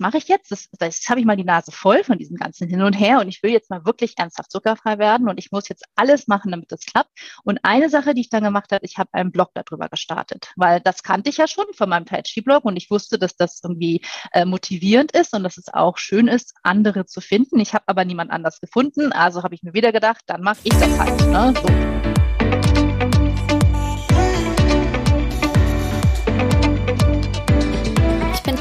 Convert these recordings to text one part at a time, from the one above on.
mache ich jetzt? Das, das habe ich mal die Nase voll von diesem ganzen Hin und Her und ich will jetzt mal wirklich ernsthaft zuckerfrei werden und ich muss jetzt alles machen, damit das klappt. Und eine Sache, die ich dann gemacht habe, ich habe einen Blog darüber gestartet, weil das kannte ich ja schon von meinem Tai Chi Blog und ich wusste, dass das irgendwie äh, motivierend ist und dass es auch schön ist, andere zu finden. Ich habe aber niemand anders gefunden, also habe ich mir wieder gedacht, dann mache ich das halt. Ne? So.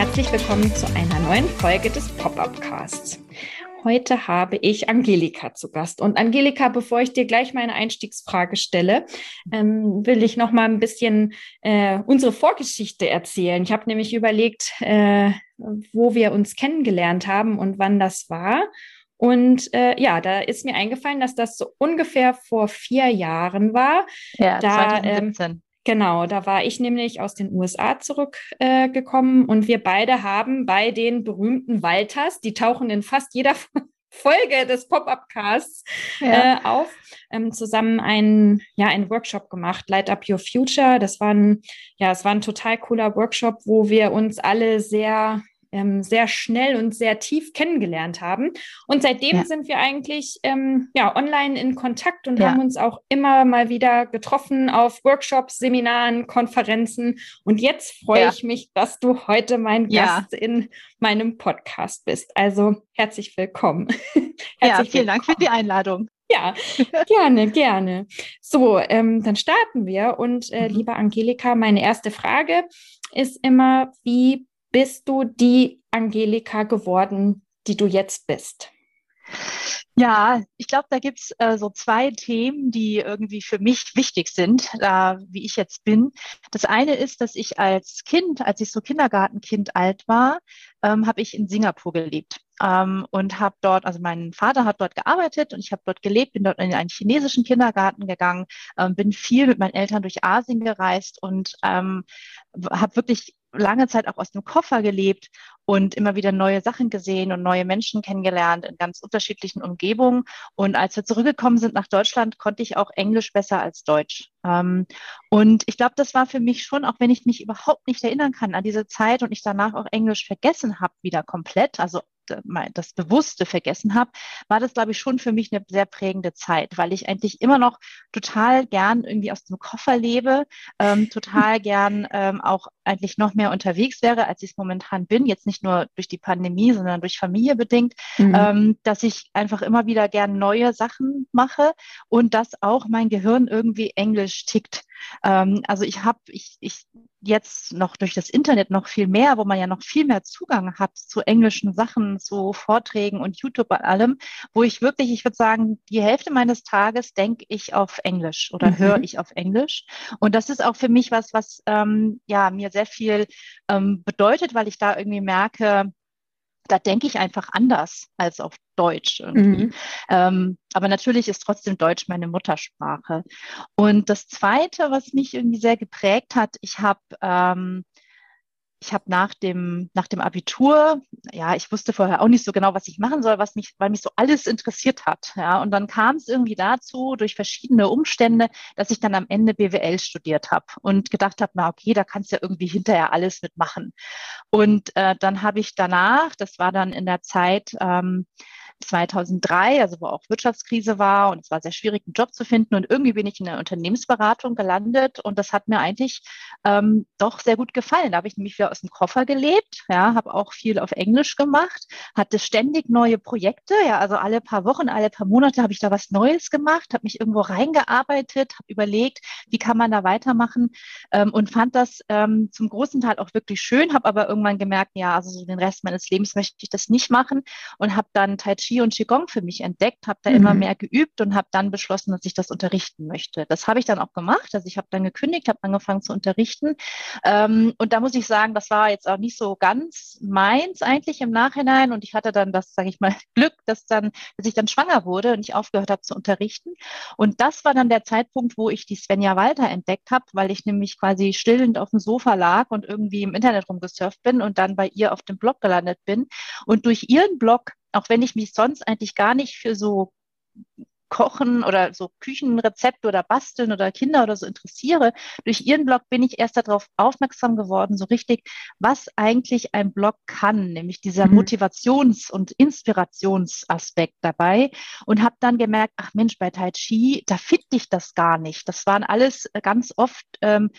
Herzlich willkommen zu einer neuen Folge des Pop-Up Casts. Heute habe ich Angelika zu Gast. Und Angelika, bevor ich dir gleich meine Einstiegsfrage stelle, ähm, will ich noch mal ein bisschen äh, unsere Vorgeschichte erzählen. Ich habe nämlich überlegt, äh, wo wir uns kennengelernt haben und wann das war. Und äh, ja, da ist mir eingefallen, dass das so ungefähr vor vier Jahren war. Ja, da, 2017. Ähm, Genau, da war ich nämlich aus den USA zurückgekommen äh, und wir beide haben bei den berühmten Walters, die tauchen in fast jeder Folge des Pop-Up-Casts ja. äh, auf, ähm, zusammen einen, ja, einen Workshop gemacht, Light Up Your Future. Das war ein, ja, es war ein total cooler Workshop, wo wir uns alle sehr ähm, sehr schnell und sehr tief kennengelernt haben. Und seitdem ja. sind wir eigentlich ähm, ja, online in Kontakt und ja. haben uns auch immer mal wieder getroffen auf Workshops, Seminaren, Konferenzen. Und jetzt freue ich mich, dass du heute mein Gast in meinem Podcast bist. Also herzlich willkommen. herzlich ja, vielen willkommen. Dank für die Einladung. Ja, gerne, gerne. So, ähm, dann starten wir. Und äh, mhm. liebe Angelika, meine erste Frage ist immer, wie bist du die Angelika geworden, die du jetzt bist? Ja, ich glaube, da gibt's äh, so zwei Themen, die irgendwie für mich wichtig sind, äh, wie ich jetzt bin. Das eine ist, dass ich als Kind, als ich so Kindergartenkind alt war, ähm, habe ich in Singapur gelebt ähm, und habe dort, also mein Vater hat dort gearbeitet und ich habe dort gelebt, bin dort in einen chinesischen Kindergarten gegangen, ähm, bin viel mit meinen Eltern durch Asien gereist und ähm, habe wirklich lange Zeit auch aus dem Koffer gelebt und immer wieder neue Sachen gesehen und neue Menschen kennengelernt in ganz unterschiedlichen Umgebungen. Und als wir zurückgekommen sind nach Deutschland, konnte ich auch Englisch besser als Deutsch. Ähm, und ich glaube, das war für mich schon, auch wenn ich mich überhaupt nicht erinnern kann an diese Zeit und ich danach auch Englisch vergessen habe, wieder komplett, also das Bewusste vergessen habe, war das, glaube ich, schon für mich eine sehr prägende Zeit, weil ich eigentlich immer noch total gern irgendwie aus dem Koffer lebe, ähm, total gern ähm, auch eigentlich noch mehr unterwegs wäre, als ich es momentan bin. Jetzt nicht nur durch die Pandemie, sondern durch Familie bedingt, mhm. ähm, dass ich einfach immer wieder gern neue Sachen mache und dass auch mein Gehirn irgendwie Englisch tickt. Ähm, also ich habe, ich, ich jetzt noch durch das Internet noch viel mehr, wo man ja noch viel mehr Zugang hat zu englischen Sachen, zu Vorträgen und YouTube bei allem, wo ich wirklich, ich würde sagen, die Hälfte meines Tages denke ich auf Englisch oder mhm. höre ich auf Englisch. Und das ist auch für mich was, was ähm, ja mir sehr viel ähm, bedeutet, weil ich da irgendwie merke, da denke ich einfach anders als auf Deutsch. Mhm. Ähm, aber natürlich ist trotzdem Deutsch meine Muttersprache. Und das Zweite, was mich irgendwie sehr geprägt hat, ich habe ähm, ich habe nach dem, nach dem Abitur, ja, ich wusste vorher auch nicht so genau, was ich machen soll, was mich, weil mich so alles interessiert hat. Ja, und dann kam es irgendwie dazu, durch verschiedene Umstände, dass ich dann am Ende BWL studiert habe und gedacht habe, na okay, da kannst du ja irgendwie hinterher alles mitmachen. Und äh, dann habe ich danach, das war dann in der Zeit, ähm, 2003, also wo auch Wirtschaftskrise war und es war sehr schwierig, einen Job zu finden. Und irgendwie bin ich in der Unternehmensberatung gelandet und das hat mir eigentlich ähm, doch sehr gut gefallen. Da habe ich nämlich wieder aus dem Koffer gelebt, ja, habe auch viel auf Englisch gemacht, hatte ständig neue Projekte, ja, also alle paar Wochen, alle paar Monate habe ich da was Neues gemacht, habe mich irgendwo reingearbeitet, habe überlegt, wie kann man da weitermachen ähm, und fand das ähm, zum großen Teil auch wirklich schön, habe aber irgendwann gemerkt, ja, also so den Rest meines Lebens möchte ich das nicht machen und habe dann Tai Chi Chi und Qigong für mich entdeckt, habe da mhm. immer mehr geübt und habe dann beschlossen, dass ich das unterrichten möchte. Das habe ich dann auch gemacht. Also ich habe dann gekündigt, habe angefangen zu unterrichten. Ähm, und da muss ich sagen, das war jetzt auch nicht so ganz meins eigentlich im Nachhinein. Und ich hatte dann das, sage ich mal, Glück, dass dann, dass ich dann schwanger wurde und ich aufgehört habe zu unterrichten. Und das war dann der Zeitpunkt, wo ich die Svenja Walter entdeckt habe, weil ich nämlich quasi stillend auf dem Sofa lag und irgendwie im Internet rumgesurft bin und dann bei ihr auf dem Blog gelandet bin. Und durch ihren Blog, auch wenn ich mich sonst eigentlich gar nicht für so Kochen oder so Küchenrezepte oder Basteln oder Kinder oder so interessiere. Durch ihren Blog bin ich erst darauf aufmerksam geworden, so richtig, was eigentlich ein Blog kann, nämlich dieser mhm. Motivations- und Inspirationsaspekt dabei und habe dann gemerkt, ach Mensch, bei Tai Chi, da finde ich das gar nicht. Das waren alles ganz oft ähm,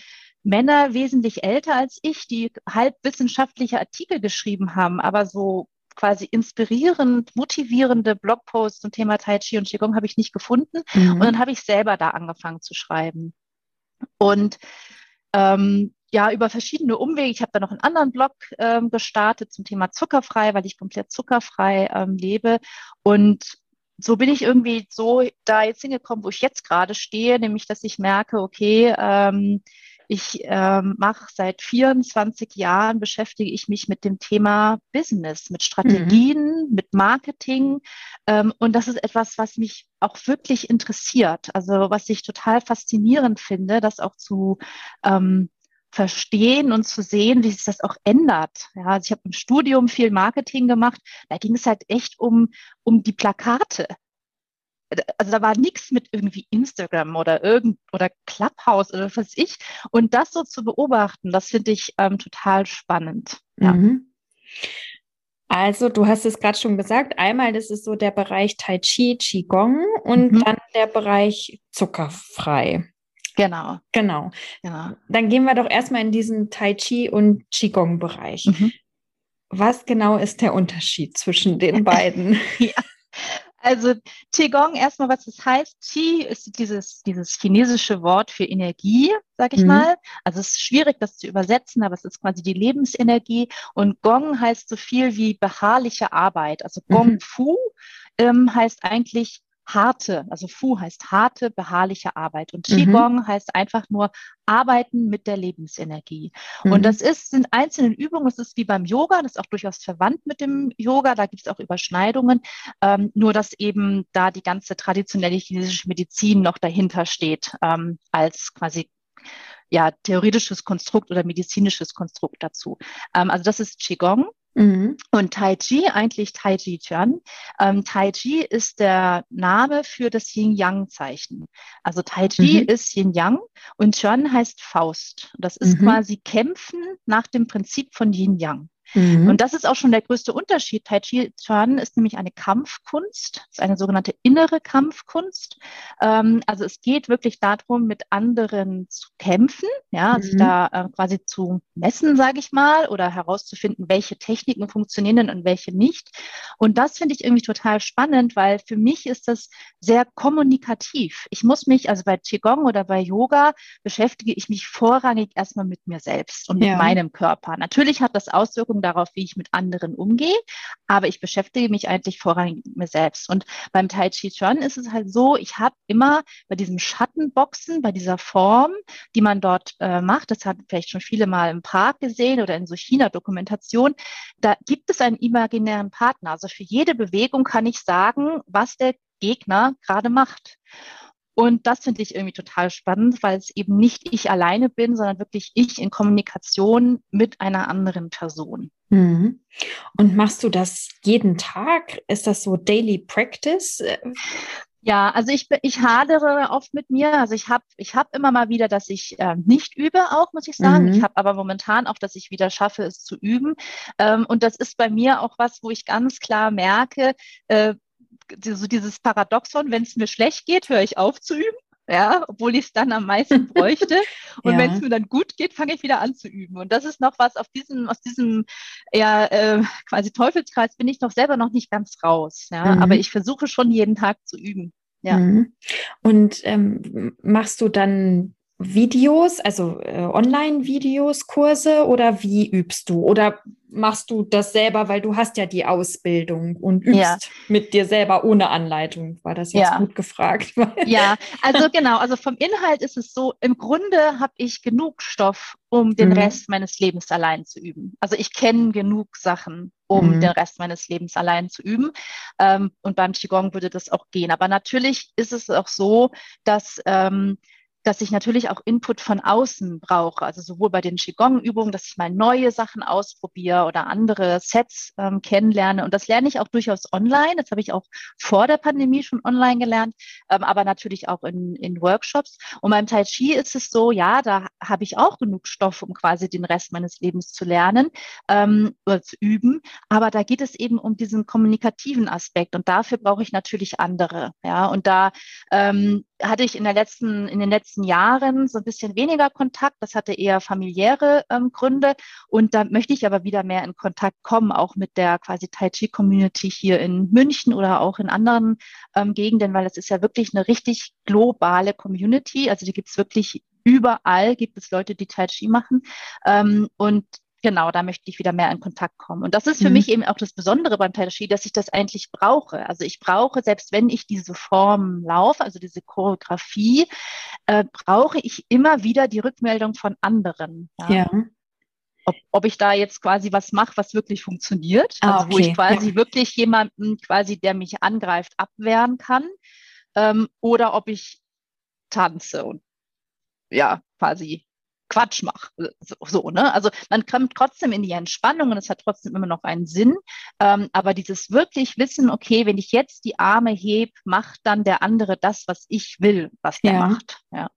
Männer wesentlich älter als ich, die halbwissenschaftliche Artikel geschrieben haben, aber so quasi inspirierend, motivierende Blogposts zum Thema Tai Chi und Qigong habe ich nicht gefunden. Mhm. Und dann habe ich selber da angefangen zu schreiben. Und ähm, ja, über verschiedene Umwege. Ich habe da noch einen anderen Blog ähm, gestartet zum Thema zuckerfrei, weil ich komplett zuckerfrei ähm, lebe. Und so bin ich irgendwie so da jetzt hingekommen, wo ich jetzt gerade stehe, nämlich dass ich merke, okay, ähm, ich ähm, mache seit 24 Jahren, beschäftige ich mich mit dem Thema Business, mit Strategien, mhm. mit Marketing. Ähm, und das ist etwas, was mich auch wirklich interessiert. Also was ich total faszinierend finde, das auch zu ähm, verstehen und zu sehen, wie sich das auch ändert. Ja, also ich habe im Studium viel Marketing gemacht. Da ging es halt echt um, um die Plakate also da war nichts mit irgendwie Instagram oder irgend oder Clubhouse oder was weiß ich. Und das so zu beobachten, das finde ich ähm, total spannend. Ja. Mhm. Also, du hast es gerade schon gesagt, einmal das ist so der Bereich Tai Chi, Qigong und mhm. dann der Bereich zuckerfrei. Genau. Genau. Genau. Dann gehen wir doch erstmal in diesen Tai Chi und Qigong-Bereich. Mhm. Was genau ist der Unterschied zwischen den beiden? ja. Also Qigong, erstmal, was das heißt. Qi ist dieses, dieses chinesische Wort für Energie, sag ich mhm. mal. Also es ist schwierig, das zu übersetzen, aber es ist quasi die Lebensenergie. Und Gong heißt so viel wie beharrliche Arbeit. Also Gong mhm. Fu ähm, heißt eigentlich harte, also Fu heißt harte, beharrliche Arbeit und Qigong mhm. heißt einfach nur arbeiten mit der Lebensenergie. Mhm. Und das ist, sind einzelne Übungen, es ist wie beim Yoga, das ist auch durchaus verwandt mit dem Yoga, da gibt es auch Überschneidungen, ähm, nur dass eben da die ganze traditionelle chinesische Medizin noch dahinter steht, ähm, als quasi ja, theoretisches Konstrukt oder medizinisches Konstrukt dazu. Ähm, also das ist Qigong. Mhm. Und Tai Chi, eigentlich Tai Chi Chuan. Ähm, tai Chi ist der Name für das Yin-Yang-Zeichen. Also Tai Chi mhm. ist Yin-Yang und Chuan heißt Faust. Das ist mhm. quasi Kämpfen nach dem Prinzip von Yin-Yang. Mhm. Und das ist auch schon der größte Unterschied. Tai Chi Chuan ist nämlich eine Kampfkunst, ist eine sogenannte innere Kampfkunst. Ähm, also es geht wirklich darum, mit anderen zu kämpfen, ja, mhm. sich da äh, quasi zu messen, sage ich mal, oder herauszufinden, welche Techniken funktionieren denn und welche nicht. Und das finde ich irgendwie total spannend, weil für mich ist das sehr kommunikativ. Ich muss mich, also bei Qigong oder bei Yoga beschäftige ich mich vorrangig erstmal mit mir selbst und ja. mit meinem Körper. Natürlich hat das Auswirkungen darauf, wie ich mit anderen umgehe, aber ich beschäftige mich eigentlich vorrangig mit mir selbst. Und beim Tai Chi Chuan ist es halt so, ich habe immer bei diesem Schattenboxen, bei dieser Form, die man dort äh, macht, das hat vielleicht schon viele mal im Park gesehen oder in so China-Dokumentation, da gibt es einen imaginären Partner. Also für jede Bewegung kann ich sagen, was der Gegner gerade macht. Und das finde ich irgendwie total spannend, weil es eben nicht ich alleine bin, sondern wirklich ich in Kommunikation mit einer anderen Person. Mhm. Und machst du das jeden Tag? Ist das so Daily Practice? Ja, also ich, ich hadere oft mit mir. Also ich habe ich hab immer mal wieder, dass ich äh, nicht übe, auch muss ich sagen. Mhm. Ich habe aber momentan auch, dass ich wieder schaffe, es zu üben. Ähm, und das ist bei mir auch was, wo ich ganz klar merke, äh, so dieses Paradoxon, wenn es mir schlecht geht, höre ich auf zu üben. Ja, obwohl ich es dann am meisten bräuchte. Und ja. wenn es mir dann gut geht, fange ich wieder an zu üben. Und das ist noch was auf diesem, aus diesem ja, äh, quasi Teufelskreis bin ich noch selber noch nicht ganz raus. Ja, mhm. aber ich versuche schon jeden Tag zu üben. Ja. Mhm. Und ähm, machst du dann Videos, also äh, Online-Videos, Kurse oder wie übst du? Oder machst du das selber, weil du hast ja die Ausbildung und übst ja. mit dir selber ohne Anleitung? War das jetzt ja. gut gefragt? ja, also genau, also vom Inhalt ist es so, im Grunde habe ich genug Stoff, um den mhm. Rest meines Lebens allein zu üben. Also ich kenne genug Sachen, um mhm. den Rest meines Lebens allein zu üben. Ähm, und beim Qigong würde das auch gehen. Aber natürlich ist es auch so, dass ähm, dass ich natürlich auch Input von außen brauche, also sowohl bei den Qigong-Übungen, dass ich mal neue Sachen ausprobiere oder andere Sets ähm, kennenlerne. Und das lerne ich auch durchaus online. Das habe ich auch vor der Pandemie schon online gelernt, ähm, aber natürlich auch in, in Workshops. Und beim Tai Chi ist es so, ja, da habe ich auch genug Stoff, um quasi den Rest meines Lebens zu lernen ähm, oder zu üben. Aber da geht es eben um diesen kommunikativen Aspekt und dafür brauche ich natürlich andere. Ja, und da ähm, hatte ich in, der letzten, in den letzten Jahren so ein bisschen weniger Kontakt. Das hatte eher familiäre ähm, Gründe. Und da möchte ich aber wieder mehr in Kontakt kommen, auch mit der quasi Tai Chi Community hier in München oder auch in anderen ähm, Gegenden, weil es ist ja wirklich eine richtig globale Community. Also die gibt es wirklich überall, gibt es Leute, die Tai Chi machen. Ähm, und genau, da möchte ich wieder mehr in Kontakt kommen. Und das ist für mhm. mich eben auch das Besondere beim Tai Chi, dass ich das eigentlich brauche. Also ich brauche, selbst wenn ich diese Form laufe, also diese Choreografie, äh, brauche ich immer wieder die Rückmeldung von anderen. Ja. ja. Ob, ob ich da jetzt quasi was mache, was wirklich funktioniert, ah, also okay. wo ich quasi ja. wirklich jemanden quasi, der mich angreift, abwehren kann, ähm, oder ob ich tanze und ja, quasi Quatsch mache. So, so, ne? Also man kommt trotzdem in die Entspannung und es hat trotzdem immer noch einen Sinn. Ähm, aber dieses wirklich Wissen, okay, wenn ich jetzt die Arme heb, macht dann der andere das, was ich will, was der ja. macht. Ja.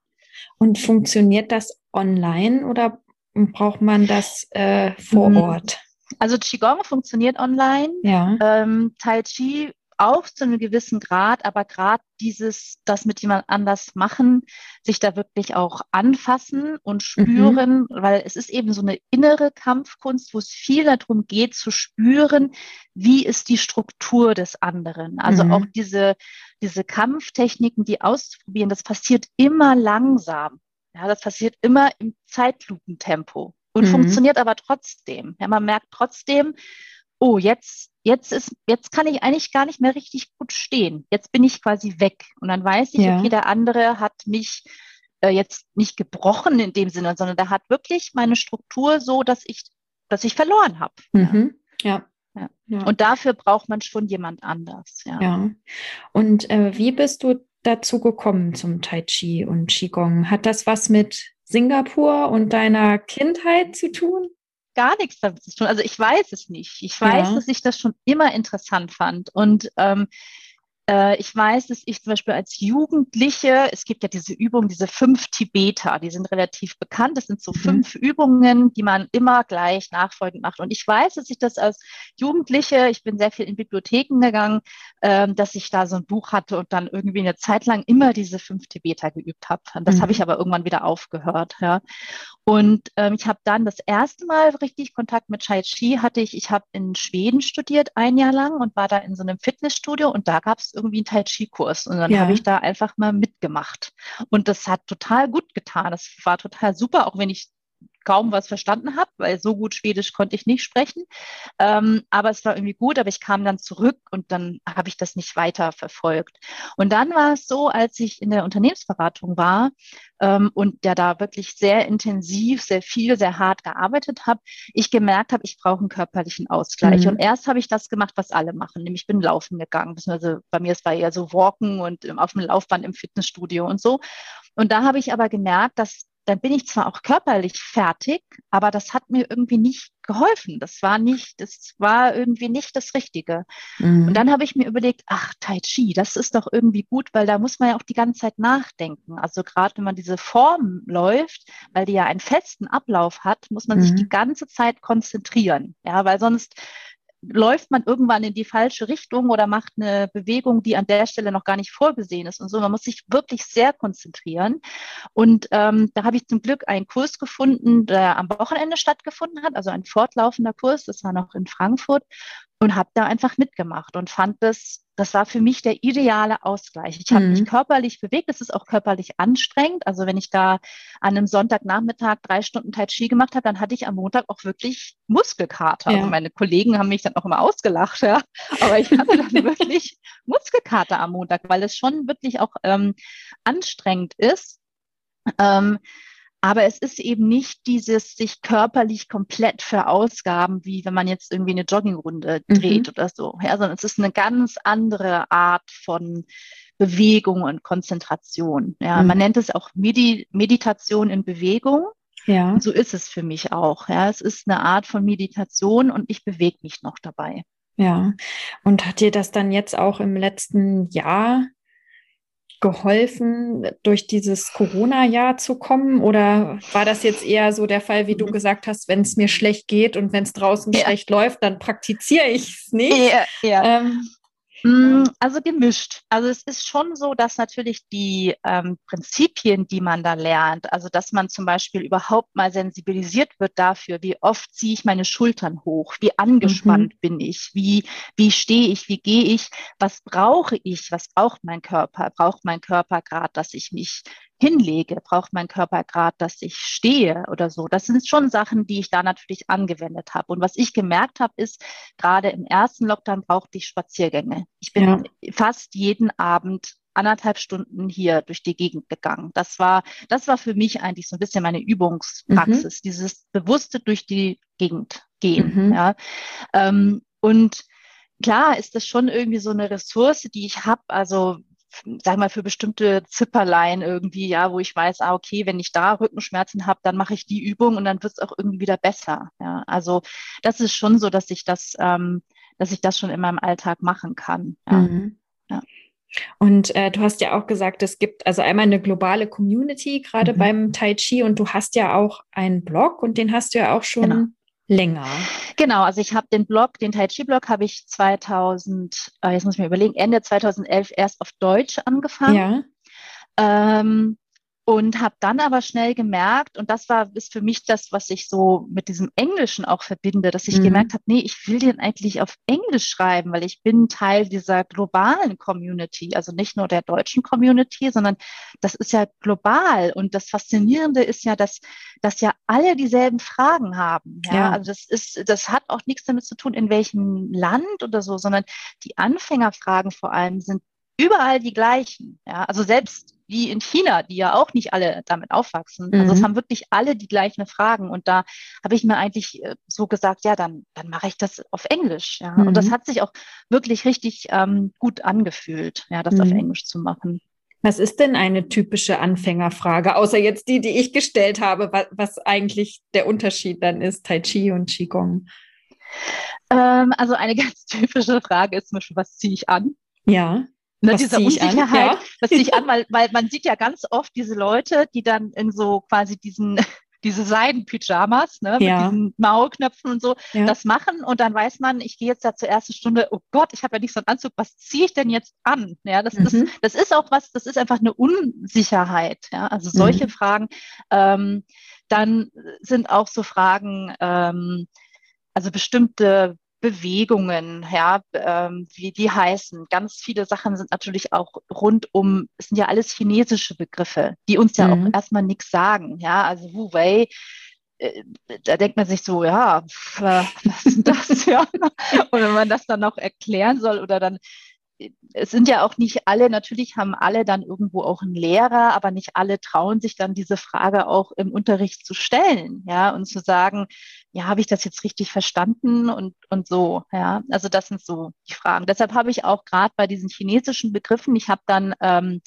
Und funktioniert das online oder braucht man das äh, vor hm. Ort? Also Qigong funktioniert online. Ja. Ähm, tai Chi auch zu einem gewissen Grad, aber gerade dieses, das mit jemand anders machen, sich da wirklich auch anfassen und spüren, mhm. weil es ist eben so eine innere Kampfkunst, wo es viel darum geht zu spüren, wie ist die Struktur des anderen. Also mhm. auch diese, diese Kampftechniken, die auszuprobieren, das passiert immer langsam. Ja, das passiert immer im Zeitlupentempo und mhm. funktioniert aber trotzdem. Ja, man merkt trotzdem, oh, jetzt, jetzt ist, jetzt kann ich eigentlich gar nicht mehr richtig gut stehen. Jetzt bin ich quasi weg. Und dann weiß ich, ja. okay, der andere hat mich äh, jetzt nicht gebrochen in dem Sinne, sondern der hat wirklich meine Struktur so, dass ich, dass ich verloren habe. Mhm. ja. Ja. ja. Und dafür braucht man schon jemand anders. Ja. ja. Und äh, wie bist du dazu gekommen zum Tai Chi und Qigong? Hat das was mit Singapur und deiner Kindheit zu tun? Gar nichts damit zu tun. Also ich weiß es nicht. Ich weiß, ja. dass ich das schon immer interessant fand. Und ähm, äh, ich weiß, dass ich zum Beispiel als Jugendliche, es gibt ja diese Übungen, diese fünf Tibeter, die sind relativ bekannt. Das sind so mhm. fünf Übungen, die man immer gleich nachfolgend macht. Und ich weiß, dass ich das als Jugendliche, ich bin sehr viel in Bibliotheken gegangen, ähm, dass ich da so ein Buch hatte und dann irgendwie eine Zeit lang immer diese fünf Tibeter geübt habe. Das mhm. habe ich aber irgendwann wieder aufgehört. Ja. Und ähm, ich habe dann das erste Mal richtig Kontakt mit Chai Chi hatte ich. Ich habe in Schweden studiert ein Jahr lang und war da in so einem Fitnessstudio und da gab es irgendwie einen Tai Chi Kurs und dann ja. habe ich da einfach mal mitgemacht und das hat total gut getan. Das war total super, auch wenn ich kaum was verstanden habe, weil so gut Schwedisch konnte ich nicht sprechen. Ähm, aber es war irgendwie gut, aber ich kam dann zurück und dann habe ich das nicht weiter verfolgt. Und dann war es so, als ich in der Unternehmensberatung war ähm, und der da wirklich sehr intensiv, sehr viel, sehr hart gearbeitet habe, ich gemerkt habe, ich brauche einen körperlichen Ausgleich. Mhm. Und erst habe ich das gemacht, was alle machen, nämlich bin laufen gegangen. Also bei mir es war eher so Walken und auf dem Laufband im Fitnessstudio und so. Und da habe ich aber gemerkt, dass dann bin ich zwar auch körperlich fertig, aber das hat mir irgendwie nicht geholfen. Das war nicht, das war irgendwie nicht das Richtige. Mhm. Und dann habe ich mir überlegt, ach, Tai Chi, das ist doch irgendwie gut, weil da muss man ja auch die ganze Zeit nachdenken. Also gerade wenn man diese Form läuft, weil die ja einen festen Ablauf hat, muss man mhm. sich die ganze Zeit konzentrieren. Ja, weil sonst läuft man irgendwann in die falsche Richtung oder macht eine Bewegung, die an der Stelle noch gar nicht vorgesehen ist und so. Man muss sich wirklich sehr konzentrieren. Und ähm, da habe ich zum Glück einen Kurs gefunden, der am Wochenende stattgefunden hat, also ein fortlaufender Kurs. Das war noch in Frankfurt. Und habe da einfach mitgemacht und fand das, das war für mich der ideale Ausgleich. Ich habe mhm. mich körperlich bewegt, es ist auch körperlich anstrengend. Also wenn ich da an einem Sonntagnachmittag drei Stunden Tai Chi gemacht habe, dann hatte ich am Montag auch wirklich Muskelkater. Ja. Also meine Kollegen haben mich dann auch immer ausgelacht, ja. Aber ich hatte dann wirklich Muskelkater am Montag, weil es schon wirklich auch ähm, anstrengend ist. Ähm, aber es ist eben nicht dieses sich körperlich komplett verausgaben, wie wenn man jetzt irgendwie eine Joggingrunde mhm. dreht mhm. oder so. Ja, sondern es ist eine ganz andere Art von Bewegung und Konzentration. Ja, mhm. man nennt es auch Medi Meditation in Bewegung. Ja. Und so ist es für mich auch. Ja, es ist eine Art von Meditation und ich bewege mich noch dabei. Ja. Und hat dir das dann jetzt auch im letzten Jahr geholfen, durch dieses Corona-Jahr zu kommen? Oder war das jetzt eher so der Fall, wie du mhm. gesagt hast, wenn es mir schlecht geht und wenn es draußen ja. schlecht läuft, dann praktiziere ich es nicht? Ja, ja. Ähm, also gemischt. Also es ist schon so, dass natürlich die ähm, Prinzipien, die man da lernt, also dass man zum Beispiel überhaupt mal sensibilisiert wird dafür, wie oft ziehe ich meine Schultern hoch, wie angespannt mhm. bin ich, wie, wie stehe ich, wie gehe ich, was brauche ich, was braucht mein Körper, braucht mein Körper gerade, dass ich mich hinlege, braucht mein Körper gerade, dass ich stehe oder so. Das sind schon Sachen, die ich da natürlich angewendet habe. Und was ich gemerkt habe, ist, gerade im ersten Lockdown brauchte ich Spaziergänge. Ich bin ja. fast jeden Abend anderthalb Stunden hier durch die Gegend gegangen. Das war, das war für mich eigentlich so ein bisschen meine Übungspraxis, mhm. dieses bewusste durch die Gegend gehen. Mhm. Ja. Ähm, und klar ist das schon irgendwie so eine Ressource, die ich habe. Also sag mal, für bestimmte Zipperlein irgendwie, ja, wo ich weiß, ah, okay, wenn ich da Rückenschmerzen habe, dann mache ich die Übung und dann wird es auch irgendwie wieder besser. Ja, also das ist schon so, dass ich das, ähm, dass ich das schon in meinem Alltag machen kann. Ja. Mhm. ja. Und äh, du hast ja auch gesagt, es gibt also einmal eine globale Community, gerade mhm. beim Tai Chi, und du hast ja auch einen Blog und den hast du ja auch schon genau länger. Genau, also ich habe den Blog, den Tai Chi Blog habe ich 2000, äh, jetzt muss ich mir überlegen, Ende 2011 erst auf Deutsch angefangen. Ja. Ähm, und habe dann aber schnell gemerkt, und das war ist für mich das, was ich so mit diesem Englischen auch verbinde, dass ich mhm. gemerkt habe, nee, ich will den eigentlich auf Englisch schreiben, weil ich bin Teil dieser globalen Community, also nicht nur der deutschen Community, sondern das ist ja global. Und das Faszinierende ist ja, dass, dass ja alle dieselben Fragen haben. Ja? ja. Also das ist, das hat auch nichts damit zu tun, in welchem Land oder so, sondern die Anfängerfragen vor allem sind überall die gleichen. Ja? Also selbst wie in China, die ja auch nicht alle damit aufwachsen. Mhm. Also es mhm. haben wirklich alle die gleichen Fragen. Und da habe ich mir eigentlich äh, so gesagt, ja, dann, dann mache ich das auf Englisch. Ja. Mhm. Und das mhm. hat sich auch wirklich richtig ähm, gut angefühlt, ja, das mhm. auf Englisch zu machen. Was ist denn eine typische Anfängerfrage, außer jetzt die, die ich gestellt habe, was, was eigentlich der Unterschied dann ist, Tai Chi und Qigong? Ähm, also eine ganz typische Frage ist zum Beispiel, was ziehe ich an? Ja. Ne, diese Unsicherheit, an, ja? das ziehe ich an, weil, weil man sieht ja ganz oft diese Leute, die dann in so quasi diesen diese Seidenpyjamas, ne, ja. mit diesen Maulknöpfen und so, ja. das machen und dann weiß man, ich gehe jetzt da zur ersten Stunde, oh Gott, ich habe ja nicht so einen Anzug, was ziehe ich denn jetzt an? Ja, das mhm. ist, das ist auch was, das ist einfach eine Unsicherheit, ja, also solche mhm. Fragen. Ähm, dann sind auch so Fragen, ähm, also bestimmte Bewegungen, ja, ähm, wie die heißen. Ganz viele Sachen sind natürlich auch rund um, es sind ja alles chinesische Begriffe, die uns ja mhm. auch erstmal nichts sagen. Ja, also Wu Wei, äh, da denkt man sich so, ja, was ist das? ja. Und wenn man das dann noch erklären soll oder dann es sind ja auch nicht alle, natürlich haben alle dann irgendwo auch einen Lehrer, aber nicht alle trauen sich dann diese Frage auch im Unterricht zu stellen, ja, und zu sagen, ja, habe ich das jetzt richtig verstanden und, und so, ja. Also das sind so die Fragen. Deshalb habe ich auch gerade bei diesen chinesischen Begriffen, ich habe dann ähm,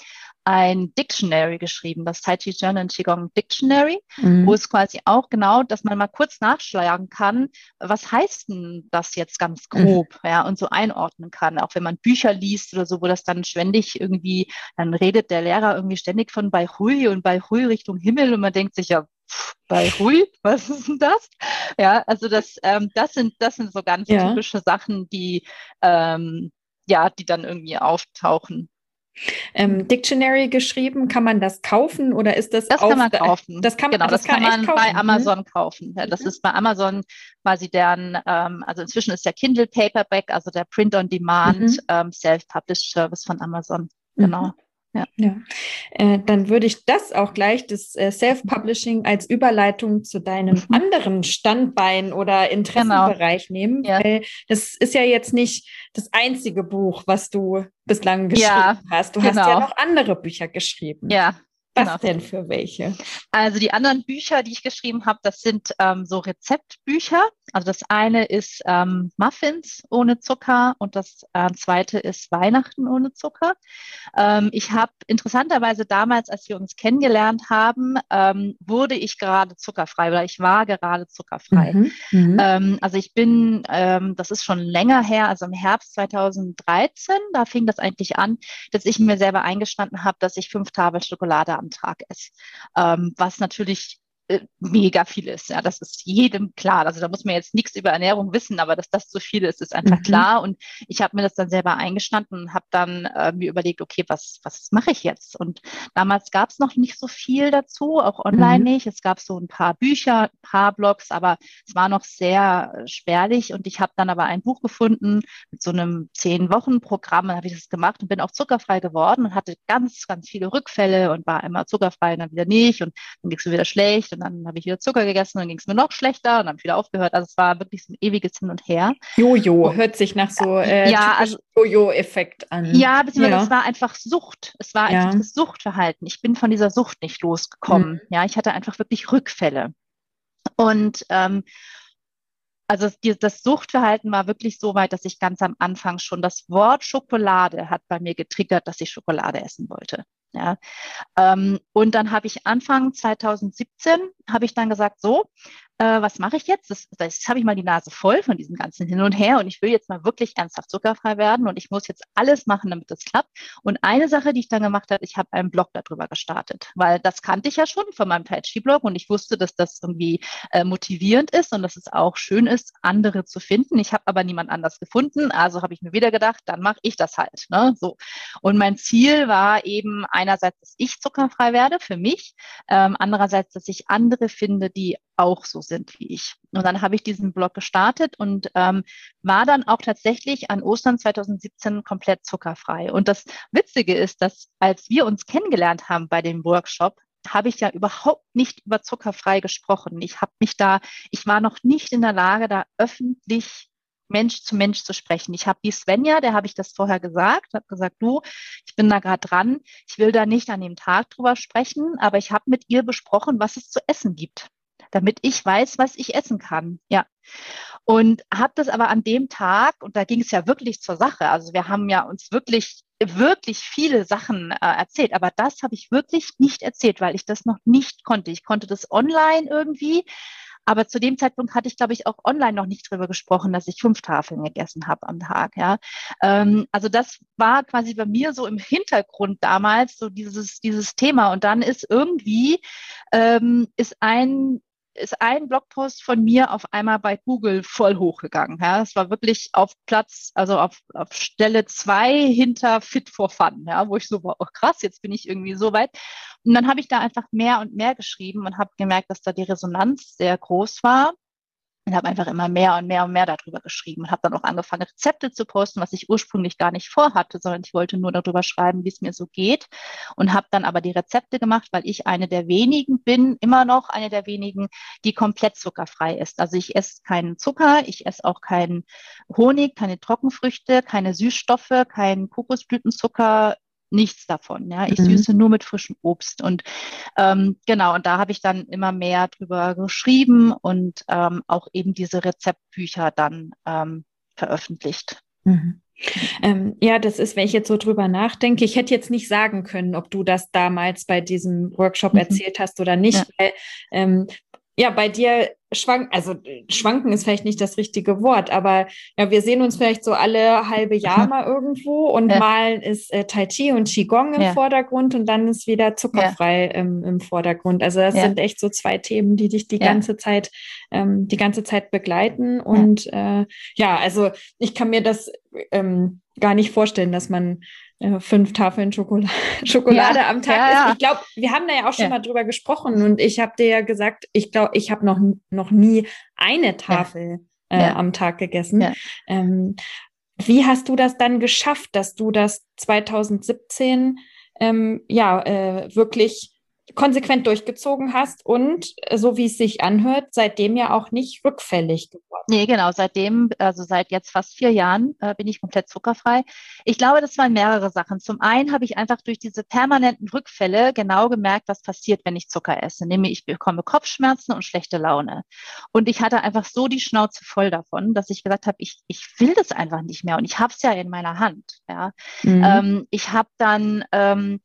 ein Dictionary geschrieben, das Tai Chi Journal and Qigong Dictionary, mhm. wo es quasi auch genau, dass man mal kurz nachschlagen kann, was heißt denn das jetzt ganz mhm. grob, mhm. ja, und so einordnen kann. Auch wenn man Bücher liest oder so, wo das dann ständig irgendwie, dann redet der Lehrer irgendwie ständig von bei Hui und bei Hui Richtung Himmel und man denkt sich ja, bei Hui, was ist denn das? Ja, also das, ähm, das sind, das sind so ganz ja. typische Sachen, die, ähm, ja, die dann irgendwie auftauchen. Ähm, Dictionary geschrieben, kann man das kaufen oder ist das? Das kann man kaufen. Das kann, genau, das, das kann, kann man bei mhm. Amazon kaufen. Ja, das mhm. ist bei Amazon quasi deren, ähm, also inzwischen ist der Kindle Paperback, also der Print-on-Demand mhm. ähm, Self-Published Service von Amazon. Genau. Mhm. Ja. ja. Äh, dann würde ich das auch gleich, das äh, Self-Publishing, als Überleitung zu deinem mhm. anderen Standbein oder Interessenbereich genau. nehmen. Ja. Weil das ist ja jetzt nicht das einzige Buch, was du bislang geschrieben ja, hast. Du genau. hast ja genau. noch andere Bücher geschrieben. Ja, was genau. denn für welche? Also die anderen Bücher, die ich geschrieben habe, das sind ähm, so Rezeptbücher. Also das eine ist ähm, Muffins ohne Zucker und das äh, zweite ist Weihnachten ohne Zucker. Ähm, ich habe interessanterweise damals, als wir uns kennengelernt haben, ähm, wurde ich gerade zuckerfrei oder ich war gerade zuckerfrei. Mhm, mhm. Ähm, also ich bin, ähm, das ist schon länger her, also im Herbst 2013, da fing das eigentlich an, dass ich mir selber eingestanden habe, dass ich fünf Tafeln Schokolade am Tag esse. was natürlich mega viel ist. Ja, das ist jedem klar. Also da muss man jetzt nichts über Ernährung wissen, aber dass das zu viel ist, ist einfach mhm. klar. Und ich habe mir das dann selber eingestanden und habe dann äh, mir überlegt, okay, was, was mache ich jetzt? Und damals gab es noch nicht so viel dazu, auch online mhm. nicht. Es gab so ein paar Bücher, ein paar Blogs, aber es war noch sehr äh, spärlich. Und ich habe dann aber ein Buch gefunden mit so einem Zehn-Wochen-Programm. Dann habe ich das gemacht und bin auch zuckerfrei geworden und hatte ganz, ganz viele Rückfälle und war immer zuckerfrei und dann wieder nicht. Und dann ging es wieder schlecht und dann habe ich wieder Zucker gegessen, dann ging es mir noch schlechter und dann habe ich wieder aufgehört. Also es war wirklich so ein ewiges Hin und Her. Jojo, hört sich nach so äh, ja, also, Jojo-Effekt an. Ja, beziehungsweise ja. es war einfach Sucht. Es war ja. einfach das Suchtverhalten. Ich bin von dieser Sucht nicht losgekommen. Mhm. Ja, ich hatte einfach wirklich Rückfälle. Und ähm, also das Suchtverhalten war wirklich so weit, dass ich ganz am Anfang schon das Wort Schokolade hat bei mir getriggert, dass ich Schokolade essen wollte. Ja. Ähm, und dann habe ich Anfang 2017 habe ich dann gesagt, so, äh, was mache ich jetzt? Das, das habe ich mal die Nase voll von diesem ganzen Hin und Her und ich will jetzt mal wirklich ernsthaft zuckerfrei werden und ich muss jetzt alles machen, damit das klappt. Und eine Sache, die ich dann gemacht habe, ich habe einen Blog darüber gestartet, weil das kannte ich ja schon von meinem Tai Chi Blog und ich wusste, dass das irgendwie äh, motivierend ist und dass es auch schön ist, andere zu finden. Ich habe aber niemand anders gefunden, also habe ich mir wieder gedacht, dann mache ich das halt. Ne? So. Und mein Ziel war eben einerseits, dass ich zuckerfrei werde für mich, ähm, andererseits, dass ich andere finde, die auch so sind wie ich. Und dann habe ich diesen Blog gestartet und ähm, war dann auch tatsächlich an Ostern 2017 komplett zuckerfrei. Und das Witzige ist, dass als wir uns kennengelernt haben bei dem Workshop, habe ich ja überhaupt nicht über zuckerfrei gesprochen. Ich habe mich da, ich war noch nicht in der Lage, da öffentlich Mensch zu Mensch zu sprechen. Ich habe die Svenja, der habe ich das vorher gesagt, habe gesagt, du, ich bin da gerade dran, ich will da nicht an dem Tag drüber sprechen, aber ich habe mit ihr besprochen, was es zu essen gibt damit ich weiß, was ich essen kann. Ja. Und habe das aber an dem Tag, und da ging es ja wirklich zur Sache, also wir haben ja uns wirklich, wirklich viele Sachen äh, erzählt, aber das habe ich wirklich nicht erzählt, weil ich das noch nicht konnte. Ich konnte das online irgendwie, aber zu dem Zeitpunkt hatte ich, glaube ich, auch online noch nicht drüber gesprochen, dass ich fünf Tafeln gegessen habe am Tag. Ja, ähm, also das war quasi bei mir so im Hintergrund damals so dieses dieses Thema. Und dann ist irgendwie ähm, ist ein ist ein Blogpost von mir auf einmal bei Google voll hochgegangen. Ja, es war wirklich auf Platz, also auf, auf Stelle zwei hinter Fit for Fun, ja, wo ich so war, oh krass, jetzt bin ich irgendwie so weit. Und dann habe ich da einfach mehr und mehr geschrieben und habe gemerkt, dass da die Resonanz sehr groß war und habe einfach immer mehr und mehr und mehr darüber geschrieben und habe dann auch angefangen, Rezepte zu posten, was ich ursprünglich gar nicht vorhatte, sondern ich wollte nur darüber schreiben, wie es mir so geht und habe dann aber die Rezepte gemacht, weil ich eine der wenigen bin, immer noch eine der wenigen, die komplett zuckerfrei ist. Also ich esse keinen Zucker, ich esse auch keinen Honig, keine Trockenfrüchte, keine Süßstoffe, keinen Kokosblütenzucker, nichts davon. Ja, ich mhm. süße nur mit frischem Obst und ähm, genau. Und da habe ich dann immer mehr drüber geschrieben und ähm, auch eben diese Rezeptbücher dann ähm, veröffentlicht. Mhm. Ähm, ja, das ist, wenn ich jetzt so drüber nachdenke, ich hätte jetzt nicht sagen können, ob du das damals bei diesem Workshop mhm. erzählt hast oder nicht, ja. weil ähm, ja, bei dir schwanken, also schwanken ist vielleicht nicht das richtige Wort, aber ja, wir sehen uns vielleicht so alle halbe Jahr mal irgendwo und ja. mal ist äh, Tai Chi und Qigong im ja. Vordergrund und dann ist wieder zuckerfrei ja. im, im Vordergrund. Also das sind echt so zwei Themen, die dich die ganze Zeit, ähm, die ganze Zeit begleiten. Und äh, ja, also ich kann mir das ähm, gar nicht vorstellen, dass man äh, fünf Tafeln Schokolade, Schokolade ja, am Tag ja, ist. Ich glaube, wir haben da ja auch schon mal drüber gesprochen und ich habe dir ja gesagt, ich glaube, ich habe noch, noch nie eine Tafel äh, am Tag gegessen. Ähm, wie hast du das dann geschafft, dass du das 2017 ähm, ja äh, wirklich konsequent durchgezogen hast und, äh, so wie es sich anhört, seitdem ja auch nicht rückfällig geworden. Nee, genau, seitdem, also seit jetzt fast vier Jahren äh, bin ich komplett zuckerfrei. Ich glaube, das waren mehrere Sachen. Zum einen habe ich einfach durch diese permanenten Rückfälle genau gemerkt, was passiert, wenn ich Zucker esse. Nämlich ich bekomme Kopfschmerzen und schlechte Laune. Und ich hatte einfach so die Schnauze voll davon, dass ich gesagt habe, ich, ich will das einfach nicht mehr und ich habe es ja in meiner Hand. Ja. Mhm. Ähm, ich habe dann ähm,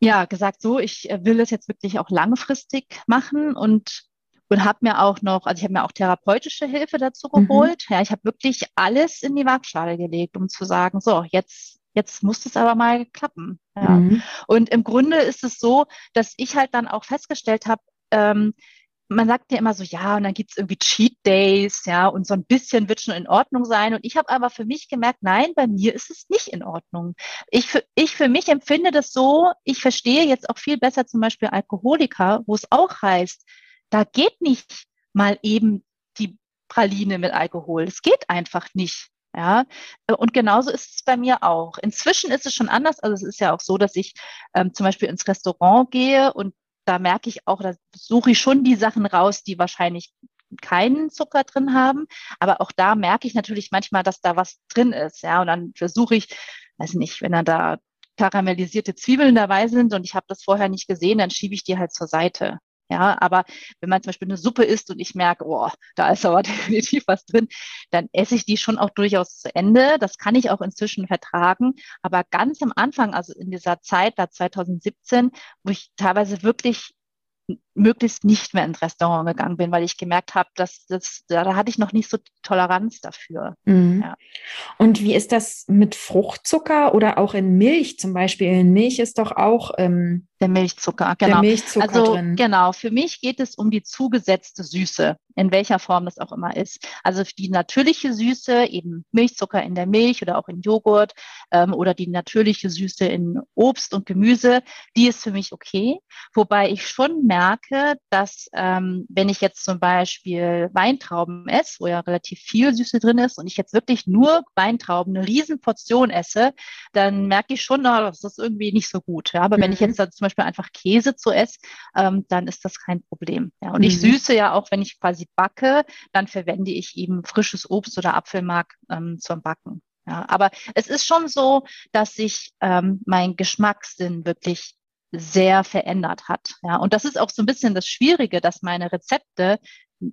ja gesagt, so, ich äh, will das jetzt wirklich auch langfristig machen und und habe mir auch noch, also ich habe mir auch therapeutische Hilfe dazu mhm. geholt. Mhm. Ja, ich habe wirklich alles in die Waagschale gelegt, um zu sagen, so, jetzt jetzt muss es aber mal klappen. Ja. Mhm. Und im Grunde ist es so, dass ich halt dann auch festgestellt habe, ähm, man sagt ja immer so, ja, und dann gibt's irgendwie Cheat Days, ja, und so ein bisschen wird schon in Ordnung sein. Und ich habe aber für mich gemerkt, nein, bei mir ist es nicht in Ordnung. Ich für, ich für mich empfinde das so, ich verstehe jetzt auch viel besser zum Beispiel Alkoholiker, wo es auch heißt, da geht nicht mal eben die Praline mit Alkohol. Es geht einfach nicht. Ja, und genauso ist es bei mir auch. Inzwischen ist es schon anders. Also es ist ja auch so, dass ich ähm, zum Beispiel ins Restaurant gehe und da merke ich auch, da suche ich schon die Sachen raus, die wahrscheinlich keinen Zucker drin haben. Aber auch da merke ich natürlich manchmal, dass da was drin ist. Ja, und dann versuche ich, weiß nicht, wenn da karamellisierte Zwiebeln dabei sind und ich habe das vorher nicht gesehen, dann schiebe ich die halt zur Seite. Ja, aber wenn man zum Beispiel eine Suppe isst und ich merke, oh, da ist aber definitiv was drin, dann esse ich die schon auch durchaus zu Ende. Das kann ich auch inzwischen vertragen. Aber ganz am Anfang, also in dieser Zeit, da 2017, wo ich teilweise wirklich möglichst nicht mehr ins Restaurant gegangen bin, weil ich gemerkt habe, dass das, da hatte ich noch nicht so Toleranz dafür. Mhm. Ja. Und wie ist das mit Fruchtzucker oder auch in Milch zum Beispiel? In Milch ist doch auch ähm, der Milchzucker, genau. Der Milchzucker also drin. genau, für mich geht es um die zugesetzte Süße, in welcher Form das auch immer ist. Also die natürliche Süße, eben Milchzucker in der Milch oder auch in Joghurt ähm, oder die natürliche Süße in Obst und Gemüse, die ist für mich okay. Wobei ich schon merke, dass ähm, wenn ich jetzt zum Beispiel Weintrauben esse, wo ja relativ viel Süße drin ist und ich jetzt wirklich nur Weintrauben, eine riesen Portion esse, dann merke ich schon, na, das ist irgendwie nicht so gut. Ja? Aber mhm. wenn ich mhm. jetzt da zum Beispiel einfach Käse zu esse, ähm, dann ist das kein Problem. Ja, und mhm. ich süße ja auch, wenn ich quasi backe, dann verwende ich eben frisches Obst oder Apfelmark ähm, zum Backen. Ja, aber es ist schon so, dass sich ähm, mein Geschmackssinn wirklich sehr verändert hat. Ja, und das ist auch so ein bisschen das Schwierige, dass meine Rezepte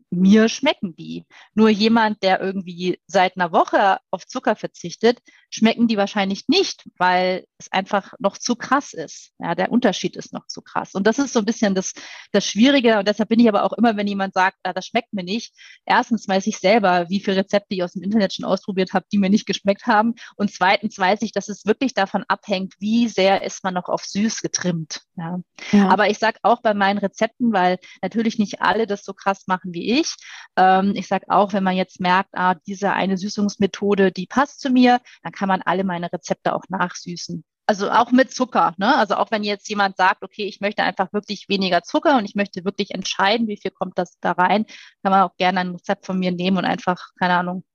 mir schmecken die. Nur jemand, der irgendwie seit einer Woche auf Zucker verzichtet, schmecken die wahrscheinlich nicht, weil es einfach noch zu krass ist. Ja, der Unterschied ist noch zu krass. Und das ist so ein bisschen das, das Schwierige. Und deshalb bin ich aber auch immer, wenn jemand sagt, ah, das schmeckt mir nicht, erstens weiß ich selber, wie viele Rezepte ich aus dem Internet schon ausprobiert habe, die mir nicht geschmeckt haben. Und zweitens weiß ich, dass es wirklich davon abhängt, wie sehr ist man noch auf süß getrimmt. Ja. ja. Aber ich sage auch bei meinen Rezepten, weil natürlich nicht alle das so krass machen wie ich. Ähm, ich sage auch, wenn man jetzt merkt, ah, diese eine Süßungsmethode, die passt zu mir, dann kann man alle meine Rezepte auch nachsüßen. Also auch mit Zucker. Ne? Also auch wenn jetzt jemand sagt, okay, ich möchte einfach wirklich weniger Zucker und ich möchte wirklich entscheiden, wie viel kommt das da rein, kann man auch gerne ein Rezept von mir nehmen und einfach, keine Ahnung,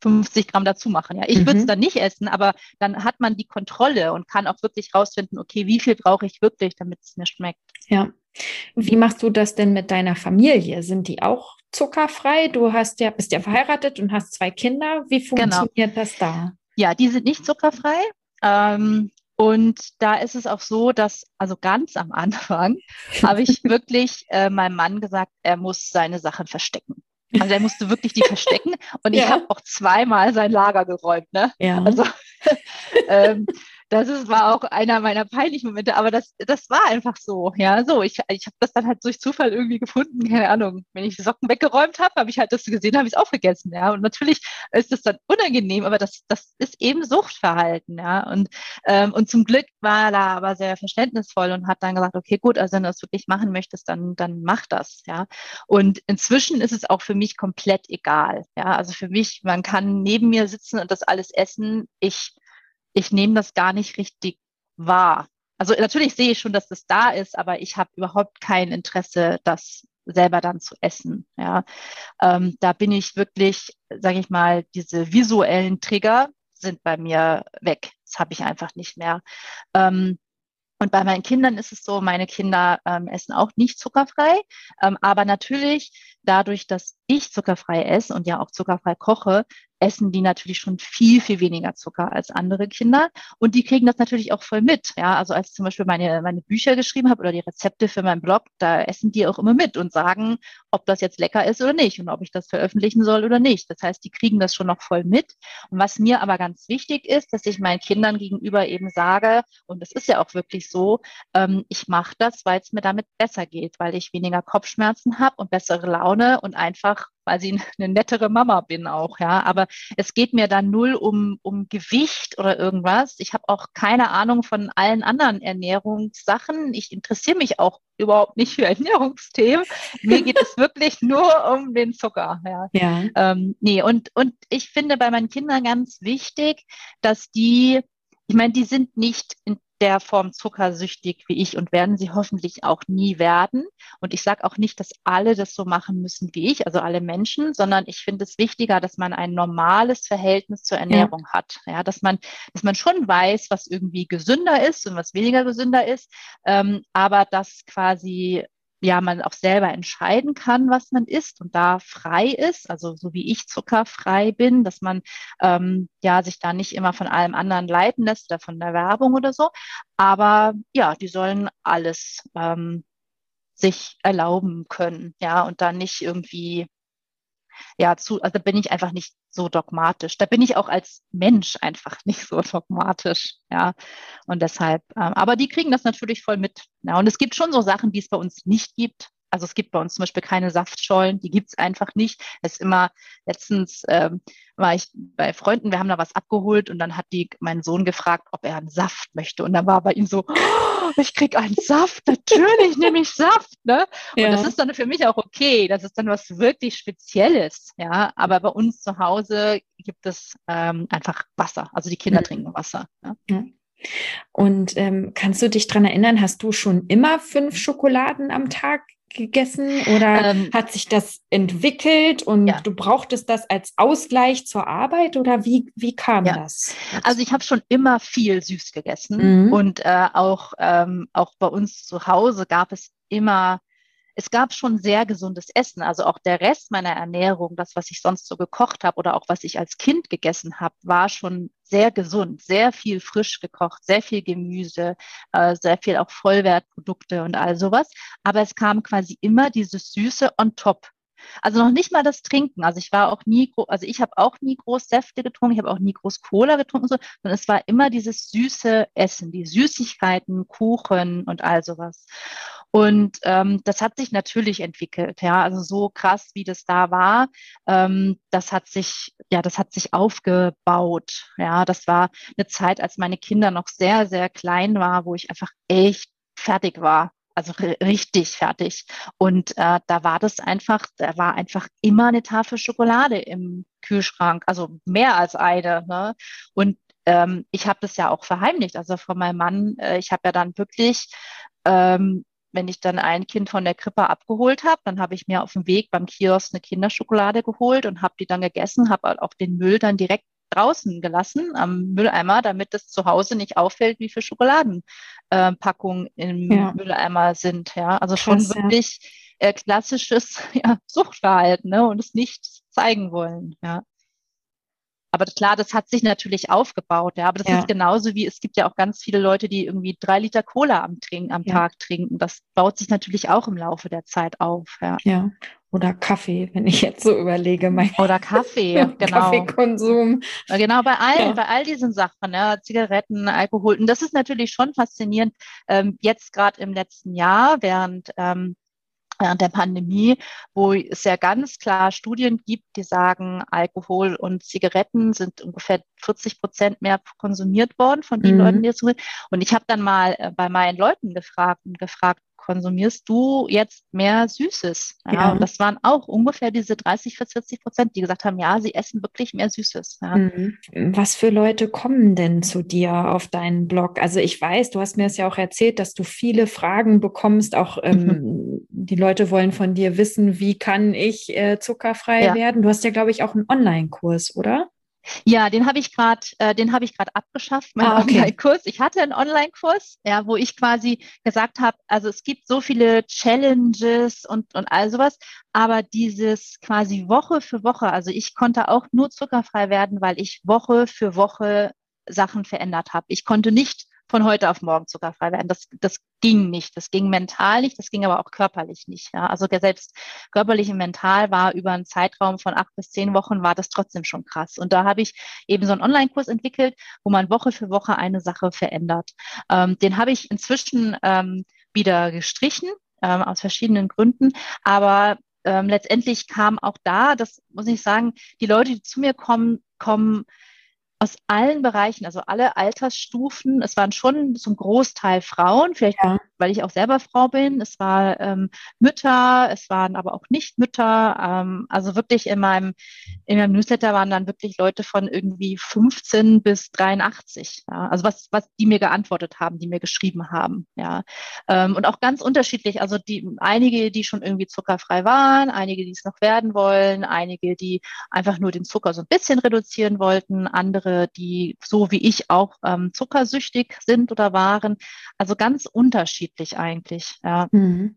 50 Gramm dazu machen. Ja, ich mhm. würde es dann nicht essen, aber dann hat man die Kontrolle und kann auch wirklich rausfinden, okay, wie viel brauche ich wirklich, damit es mir schmeckt. Ja. Wie machst du das denn mit deiner Familie? Sind die auch zuckerfrei? Du hast ja, bist ja verheiratet und hast zwei Kinder. Wie genau. funktioniert genau. das da? Ja, die sind nicht zuckerfrei. Ähm, und da ist es auch so, dass, also ganz am Anfang, habe ich wirklich äh, meinem Mann gesagt, er muss seine Sachen verstecken. Also er musste wirklich die verstecken und ich habe auch zweimal sein Lager geräumt. Ne? Ja. Also ähm, das ist, war auch einer meiner peinlichen Momente, aber das, das war einfach so. Ja, so. Ich, ich habe das dann halt durch Zufall irgendwie gefunden. Keine Ahnung. Wenn ich die Socken weggeräumt habe, habe ich halt das gesehen, habe ich es aufgegessen. Ja, und natürlich ist das dann unangenehm, aber das, das ist eben Suchtverhalten. Ja, und, ähm, und zum Glück war er da aber sehr verständnisvoll und hat dann gesagt, okay, gut, also wenn du das wirklich machen möchtest, dann, dann mach das. Ja, und inzwischen ist es auch für mich komplett egal. Ja, also für mich, man kann neben mir sitzen und das alles essen. Ich ich nehme das gar nicht richtig wahr. Also natürlich sehe ich schon, dass das da ist, aber ich habe überhaupt kein Interesse, das selber dann zu essen. Ja, ähm, da bin ich wirklich, sage ich mal, diese visuellen Trigger sind bei mir weg. Das habe ich einfach nicht mehr. Ähm, und bei meinen Kindern ist es so, meine Kinder ähm, essen auch nicht zuckerfrei, ähm, aber natürlich dadurch, dass ich zuckerfrei esse und ja auch zuckerfrei koche, essen die natürlich schon viel, viel weniger Zucker als andere Kinder. Und die kriegen das natürlich auch voll mit. Ja, also als ich zum Beispiel meine, meine Bücher geschrieben habe oder die Rezepte für meinen Blog, da essen die auch immer mit und sagen, ob das jetzt lecker ist oder nicht und ob ich das veröffentlichen soll oder nicht. Das heißt, die kriegen das schon noch voll mit. Und was mir aber ganz wichtig ist, dass ich meinen Kindern gegenüber eben sage, und das ist ja auch wirklich so, ähm, ich mache das, weil es mir damit besser geht, weil ich weniger Kopfschmerzen habe und bessere Laune und einfach weil sie eine nettere Mama bin auch, ja. Aber es geht mir dann null um, um Gewicht oder irgendwas. Ich habe auch keine Ahnung von allen anderen Ernährungssachen. Ich interessiere mich auch überhaupt nicht für Ernährungsthemen. Mir geht es wirklich nur um den Zucker. Ja. ja. Ähm, nee, und, und ich finde bei meinen Kindern ganz wichtig, dass die, ich meine, die sind nicht in der Form zuckersüchtig wie ich und werden sie hoffentlich auch nie werden. Und ich sage auch nicht, dass alle das so machen müssen wie ich, also alle Menschen, sondern ich finde es wichtiger, dass man ein normales Verhältnis zur Ernährung ja. hat. Ja, dass man, dass man schon weiß, was irgendwie gesünder ist und was weniger gesünder ist, ähm, aber dass quasi ja man auch selber entscheiden kann, was man isst und da frei ist, also so wie ich zuckerfrei bin, dass man ähm, ja sich da nicht immer von allem anderen leiten lässt oder von der Werbung oder so. Aber ja, die sollen alles ähm, sich erlauben können, ja, und da nicht irgendwie ja, zu, also da bin ich einfach nicht so dogmatisch. Da bin ich auch als Mensch einfach nicht so dogmatisch, ja. Und deshalb, ähm, aber die kriegen das natürlich voll mit. Ja, und es gibt schon so Sachen, die es bei uns nicht gibt. Also es gibt bei uns zum Beispiel keine Saftschollen, die gibt es einfach nicht. Es ist immer, letztens ähm, war ich bei Freunden, wir haben da was abgeholt und dann hat die mein Sohn gefragt, ob er einen Saft möchte. Und dann war bei ihm so, oh, ich krieg einen Saft, natürlich nehme ich Saft. Ne? Ja. Und das ist dann für mich auch okay. Das ist dann was wirklich Spezielles. Ja, aber bei uns zu Hause gibt es ähm, einfach Wasser. Also die Kinder mhm. trinken Wasser. Ja? Mhm. Und ähm, kannst du dich daran erinnern, hast du schon immer fünf Schokoladen am Tag gegessen oder ähm, hat sich das entwickelt und ja. du brauchtest das als Ausgleich zur Arbeit oder wie, wie kam ja. das? Also ich habe schon immer viel süß gegessen mhm. und äh, auch, ähm, auch bei uns zu Hause gab es immer es gab schon sehr gesundes Essen. Also auch der Rest meiner Ernährung, das, was ich sonst so gekocht habe oder auch was ich als Kind gegessen habe, war schon sehr gesund, sehr viel frisch gekocht, sehr viel Gemüse, äh, sehr viel auch Vollwertprodukte und all sowas. Aber es kam quasi immer dieses Süße on top. Also noch nicht mal das Trinken. Also ich war auch nie, also ich habe auch nie groß Säfte getrunken, ich habe auch nie groß Cola getrunken, so, sondern es war immer dieses süße Essen, die Süßigkeiten, Kuchen und all sowas. Und ähm, das hat sich natürlich entwickelt, ja, also so krass, wie das da war, ähm, das hat sich, ja, das hat sich aufgebaut. Ja, das war eine Zeit, als meine Kinder noch sehr, sehr klein war, wo ich einfach echt fertig war also richtig fertig. Und äh, da war das einfach, da war einfach immer eine Tafel Schokolade im Kühlschrank, also mehr als eine. Ne? Und ähm, ich habe das ja auch verheimlicht, also von meinem Mann. Äh, ich habe ja dann wirklich ähm, wenn ich dann ein Kind von der Krippe abgeholt habe, dann habe ich mir auf dem Weg beim Kiosk eine Kinderschokolade geholt und habe die dann gegessen, habe halt auch den Müll dann direkt draußen gelassen am Mülleimer, damit es zu Hause nicht auffällt, wie viele Schokoladenpackungen äh, im ja. Mülleimer sind. Ja, also Krass, schon wirklich ja. äh, klassisches ja, Suchtverhalten ne? und es nicht zeigen wollen. Ja. Aber klar, das hat sich natürlich aufgebaut, ja. Aber das ja. ist genauso wie es gibt ja auch ganz viele Leute, die irgendwie drei Liter Cola am, Trinken, am ja. Tag trinken. Das baut sich natürlich auch im Laufe der Zeit auf. Ja. ja. Oder Kaffee, wenn ich jetzt so überlege. Mein Oder Kaffee, genau. Kaffeekonsum. Genau, bei all, ja. bei all diesen Sachen, ja, Zigaretten, Alkohol. Und das ist natürlich schon faszinierend. Ähm, jetzt gerade im letzten Jahr, während ähm, während der Pandemie, wo es ja ganz klar Studien gibt, die sagen, Alkohol und Zigaretten sind ungefähr 40 Prozent mehr konsumiert worden von den mhm. Leuten, die jetzt Und ich habe dann mal äh, bei meinen Leuten gefragt und gefragt, konsumierst du jetzt mehr Süßes? Ja, ja. Und das waren auch ungefähr diese 30, 40 Prozent, die gesagt haben, ja, sie essen wirklich mehr Süßes. Ja. Mhm. Was für Leute kommen denn zu dir auf deinen Blog? Also ich weiß, du hast mir es ja auch erzählt, dass du viele Fragen bekommst. Auch ähm, die Leute wollen von dir wissen, wie kann ich äh, zuckerfrei werden? Du hast ja, glaube ich, auch einen Online-Kurs, oder? Ja, den habe ich gerade, äh, den habe ich gerade abgeschafft, meinen ah, okay. Online-Kurs. Ich hatte einen Online-Kurs, ja, wo ich quasi gesagt habe, also es gibt so viele Challenges und und all sowas, aber dieses quasi Woche für Woche, also ich konnte auch nur zuckerfrei werden, weil ich Woche für Woche Sachen verändert habe. Ich konnte nicht von heute auf morgen zuckerfrei werden. Das, das ging nicht. Das ging mental nicht, das ging aber auch körperlich nicht. Ja. Also selbst körperlich und mental war über einen Zeitraum von acht bis zehn Wochen war das trotzdem schon krass. Und da habe ich eben so einen Online-Kurs entwickelt, wo man Woche für Woche eine Sache verändert. Ähm, den habe ich inzwischen ähm, wieder gestrichen, ähm, aus verschiedenen Gründen. Aber ähm, letztendlich kam auch da, das muss ich sagen, die Leute, die zu mir kommen, kommen aus allen Bereichen, also alle Altersstufen. Es waren schon zum Großteil Frauen, vielleicht ja. Weil ich auch selber Frau bin. Es war ähm, Mütter, es waren aber auch nicht Mütter. Ähm, also wirklich in meinem, in meinem Newsletter waren dann wirklich Leute von irgendwie 15 bis 83. Ja? Also was, was die mir geantwortet haben, die mir geschrieben haben. Ja. Ähm, und auch ganz unterschiedlich. Also die einige, die schon irgendwie zuckerfrei waren, einige, die es noch werden wollen, einige, die einfach nur den Zucker so ein bisschen reduzieren wollten, andere die so wie ich auch ähm, zuckersüchtig sind oder waren. Also ganz unterschiedlich eigentlich. Ja. Mhm.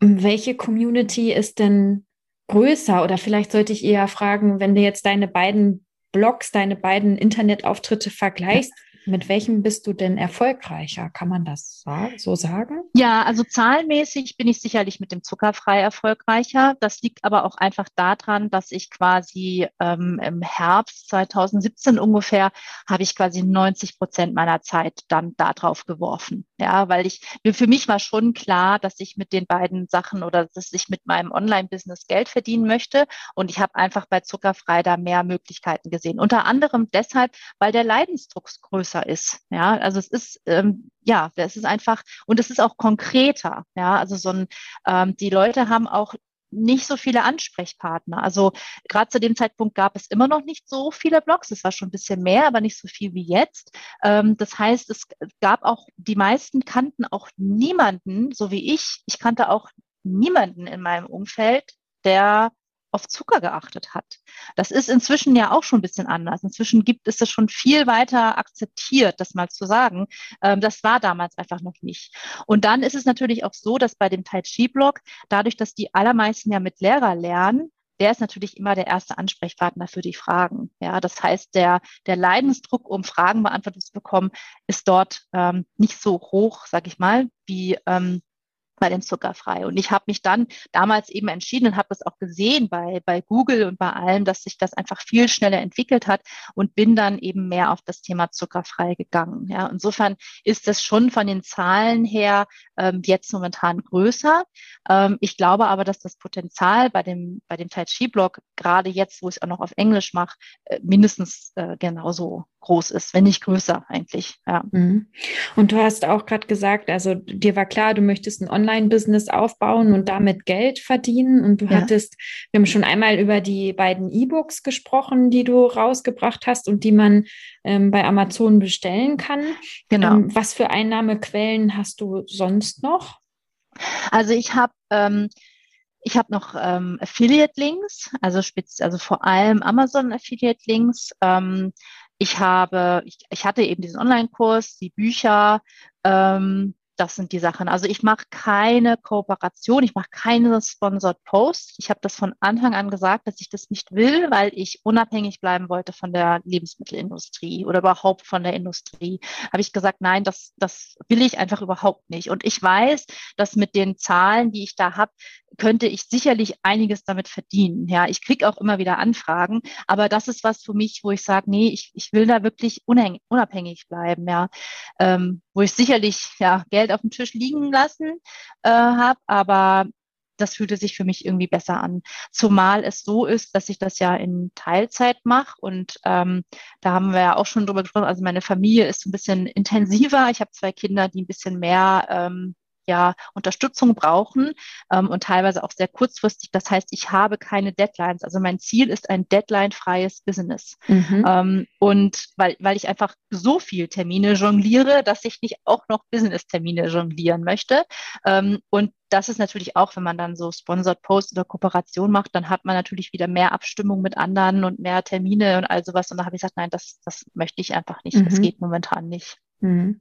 Welche Community ist denn größer? Oder vielleicht sollte ich eher fragen, wenn du jetzt deine beiden Blogs, deine beiden Internetauftritte vergleichst, mit welchem bist du denn erfolgreicher? Kann man das so sagen? Ja, also zahlenmäßig bin ich sicherlich mit dem Zuckerfrei erfolgreicher. Das liegt aber auch einfach daran, dass ich quasi ähm, im Herbst 2017 ungefähr habe ich quasi 90 Prozent meiner Zeit dann darauf geworfen. Ja, weil ich, für mich war schon klar, dass ich mit den beiden Sachen oder dass ich mit meinem Online-Business Geld verdienen möchte. Und ich habe einfach bei Zuckerfrei da mehr Möglichkeiten gesehen. Unter anderem deshalb, weil der Leidensdruck größer ist. Ja, also es ist ähm, ja, es ist einfach und es ist auch konkreter. Ja, also so ein ähm, die Leute haben auch nicht so viele Ansprechpartner. Also gerade zu dem Zeitpunkt gab es immer noch nicht so viele Blogs. Es war schon ein bisschen mehr, aber nicht so viel wie jetzt. Ähm, das heißt, es gab auch, die meisten kannten auch niemanden, so wie ich. Ich kannte auch niemanden in meinem Umfeld, der auf Zucker geachtet hat. Das ist inzwischen ja auch schon ein bisschen anders. Inzwischen gibt es das schon viel weiter akzeptiert, das mal zu sagen. Ähm, das war damals einfach noch nicht. Und dann ist es natürlich auch so, dass bei dem Tai Chi-Blog, dadurch, dass die allermeisten ja mit Lehrer lernen, der ist natürlich immer der erste Ansprechpartner für die Fragen. Ja, das heißt, der, der Leidensdruck, um Fragen beantwortet zu bekommen, ist dort ähm, nicht so hoch, sag ich mal, wie ähm, bei dem Zuckerfrei. Und ich habe mich dann damals eben entschieden und habe das auch gesehen bei, bei Google und bei allem, dass sich das einfach viel schneller entwickelt hat und bin dann eben mehr auf das Thema Zuckerfrei gegangen. Ja, insofern ist das schon von den Zahlen her ähm, jetzt momentan größer. Ähm, ich glaube aber, dass das Potenzial bei dem, bei dem Tai Chi-Blog, gerade jetzt, wo ich es auch noch auf Englisch mache, äh, mindestens äh, genauso groß ist, wenn nicht größer eigentlich. Ja. Mhm. Und du hast auch gerade gesagt, also dir war klar, du möchtest ein Online-Business aufbauen und damit Geld verdienen. Und du ja. hattest, wir haben schon einmal über die beiden E-Books gesprochen, die du rausgebracht hast und die man ähm, bei Amazon bestellen kann. Genau. Ähm, was für Einnahmequellen hast du sonst noch? Also ich habe ähm, ich habe noch ähm, Affiliate-Links, also, spitz, also vor allem Amazon-Affiliate-Links. Ähm, ich habe, ich, ich hatte eben diesen Online-Kurs, die Bücher, ähm, das sind die Sachen. Also ich mache keine Kooperation, ich mache keine Sponsored Posts. Ich habe das von Anfang an gesagt, dass ich das nicht will, weil ich unabhängig bleiben wollte von der Lebensmittelindustrie oder überhaupt von der Industrie. Habe ich gesagt, nein, das, das will ich einfach überhaupt nicht. Und ich weiß, dass mit den Zahlen, die ich da habe, könnte ich sicherlich einiges damit verdienen. Ja, ich kriege auch immer wieder Anfragen, aber das ist was für mich, wo ich sage, nee, ich, ich will da wirklich unabhängig bleiben, ja, ähm, wo ich sicherlich ja Geld auf dem Tisch liegen lassen äh, habe, aber das fühlte sich für mich irgendwie besser an. Zumal es so ist, dass ich das ja in Teilzeit mache und ähm, da haben wir ja auch schon drüber gesprochen. Also meine Familie ist ein bisschen intensiver. Ich habe zwei Kinder, die ein bisschen mehr ähm, ja Unterstützung brauchen ähm, und teilweise auch sehr kurzfristig. Das heißt, ich habe keine Deadlines. Also mein Ziel ist ein deadline-freies Business. Mhm. Ähm, und weil, weil ich einfach so viel Termine jongliere, dass ich nicht auch noch Business-Termine jonglieren möchte. Ähm, und das ist natürlich auch, wenn man dann so Sponsored Post oder Kooperation macht, dann hat man natürlich wieder mehr Abstimmung mit anderen und mehr Termine und all sowas. Und da habe ich gesagt, nein, das, das möchte ich einfach nicht. Mhm. Das geht momentan nicht. Mhm.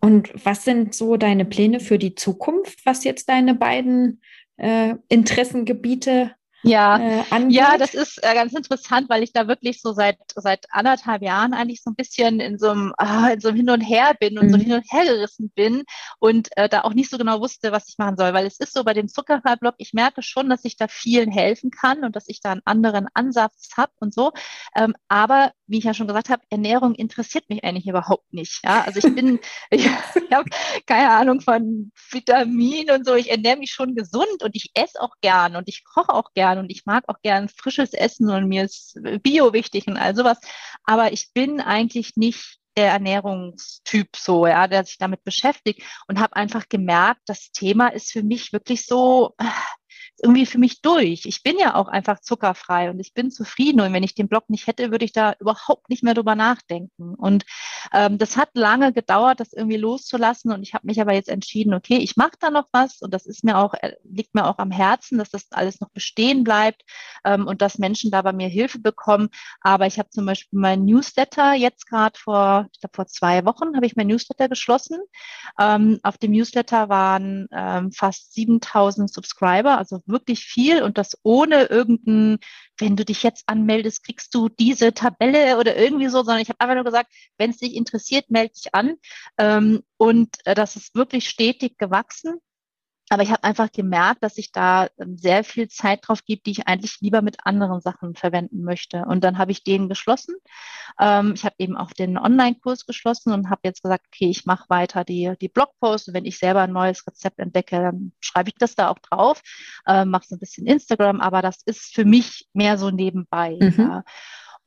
Und was sind so deine Pläne für die Zukunft, was jetzt deine beiden äh, Interessengebiete ja, äh, ja, das ist äh, ganz interessant, weil ich da wirklich so seit seit anderthalb Jahren eigentlich so ein bisschen in so einem, ah, in so einem Hin und Her bin und mhm. so hin und her gerissen bin und äh, da auch nicht so genau wusste, was ich machen soll. Weil es ist so bei dem Zuckerfrei-Blog, ich merke schon, dass ich da vielen helfen kann und dass ich da einen anderen Ansatz habe und so. Ähm, aber wie ich ja schon gesagt habe, Ernährung interessiert mich eigentlich überhaupt nicht. Ja, also ich bin, ich, ich habe keine Ahnung von Vitaminen und so. Ich ernähre mich schon gesund und ich esse auch gern und ich koche auch gern gern und ich mag auch gern frisches Essen und mir ist Bio wichtig und all sowas. Aber ich bin eigentlich nicht der Ernährungstyp so, ja, der sich damit beschäftigt und habe einfach gemerkt, das Thema ist für mich wirklich so, irgendwie für mich durch. Ich bin ja auch einfach zuckerfrei und ich bin zufrieden. Und wenn ich den Blog nicht hätte, würde ich da überhaupt nicht mehr drüber nachdenken. Und ähm, das hat lange gedauert, das irgendwie loszulassen. Und ich habe mich aber jetzt entschieden, okay, ich mache da noch was und das ist mir auch, äh, liegt mir auch am Herzen, dass das alles noch bestehen bleibt ähm, und dass Menschen da bei mir Hilfe bekommen. Aber ich habe zum Beispiel mein Newsletter jetzt gerade vor, ich glaube vor zwei Wochen habe ich mein Newsletter geschlossen. Ähm, auf dem Newsletter waren ähm, fast 7000 Subscriber, also wirklich viel und das ohne irgendein, wenn du dich jetzt anmeldest, kriegst du diese Tabelle oder irgendwie so, sondern ich habe einfach nur gesagt, wenn es dich interessiert, melde dich an. Ähm, und äh, das ist wirklich stetig gewachsen. Aber ich habe einfach gemerkt, dass ich da ähm, sehr viel Zeit drauf gebe, die ich eigentlich lieber mit anderen Sachen verwenden möchte. Und dann habe ich den geschlossen. Ähm, ich habe eben auch den Online-Kurs geschlossen und habe jetzt gesagt, okay, ich mache weiter die, die Blogposts. Und wenn ich selber ein neues Rezept entdecke, dann schreibe ich das da auch drauf, äh, mache so ein bisschen Instagram, aber das ist für mich mehr so nebenbei. Mhm. Ja.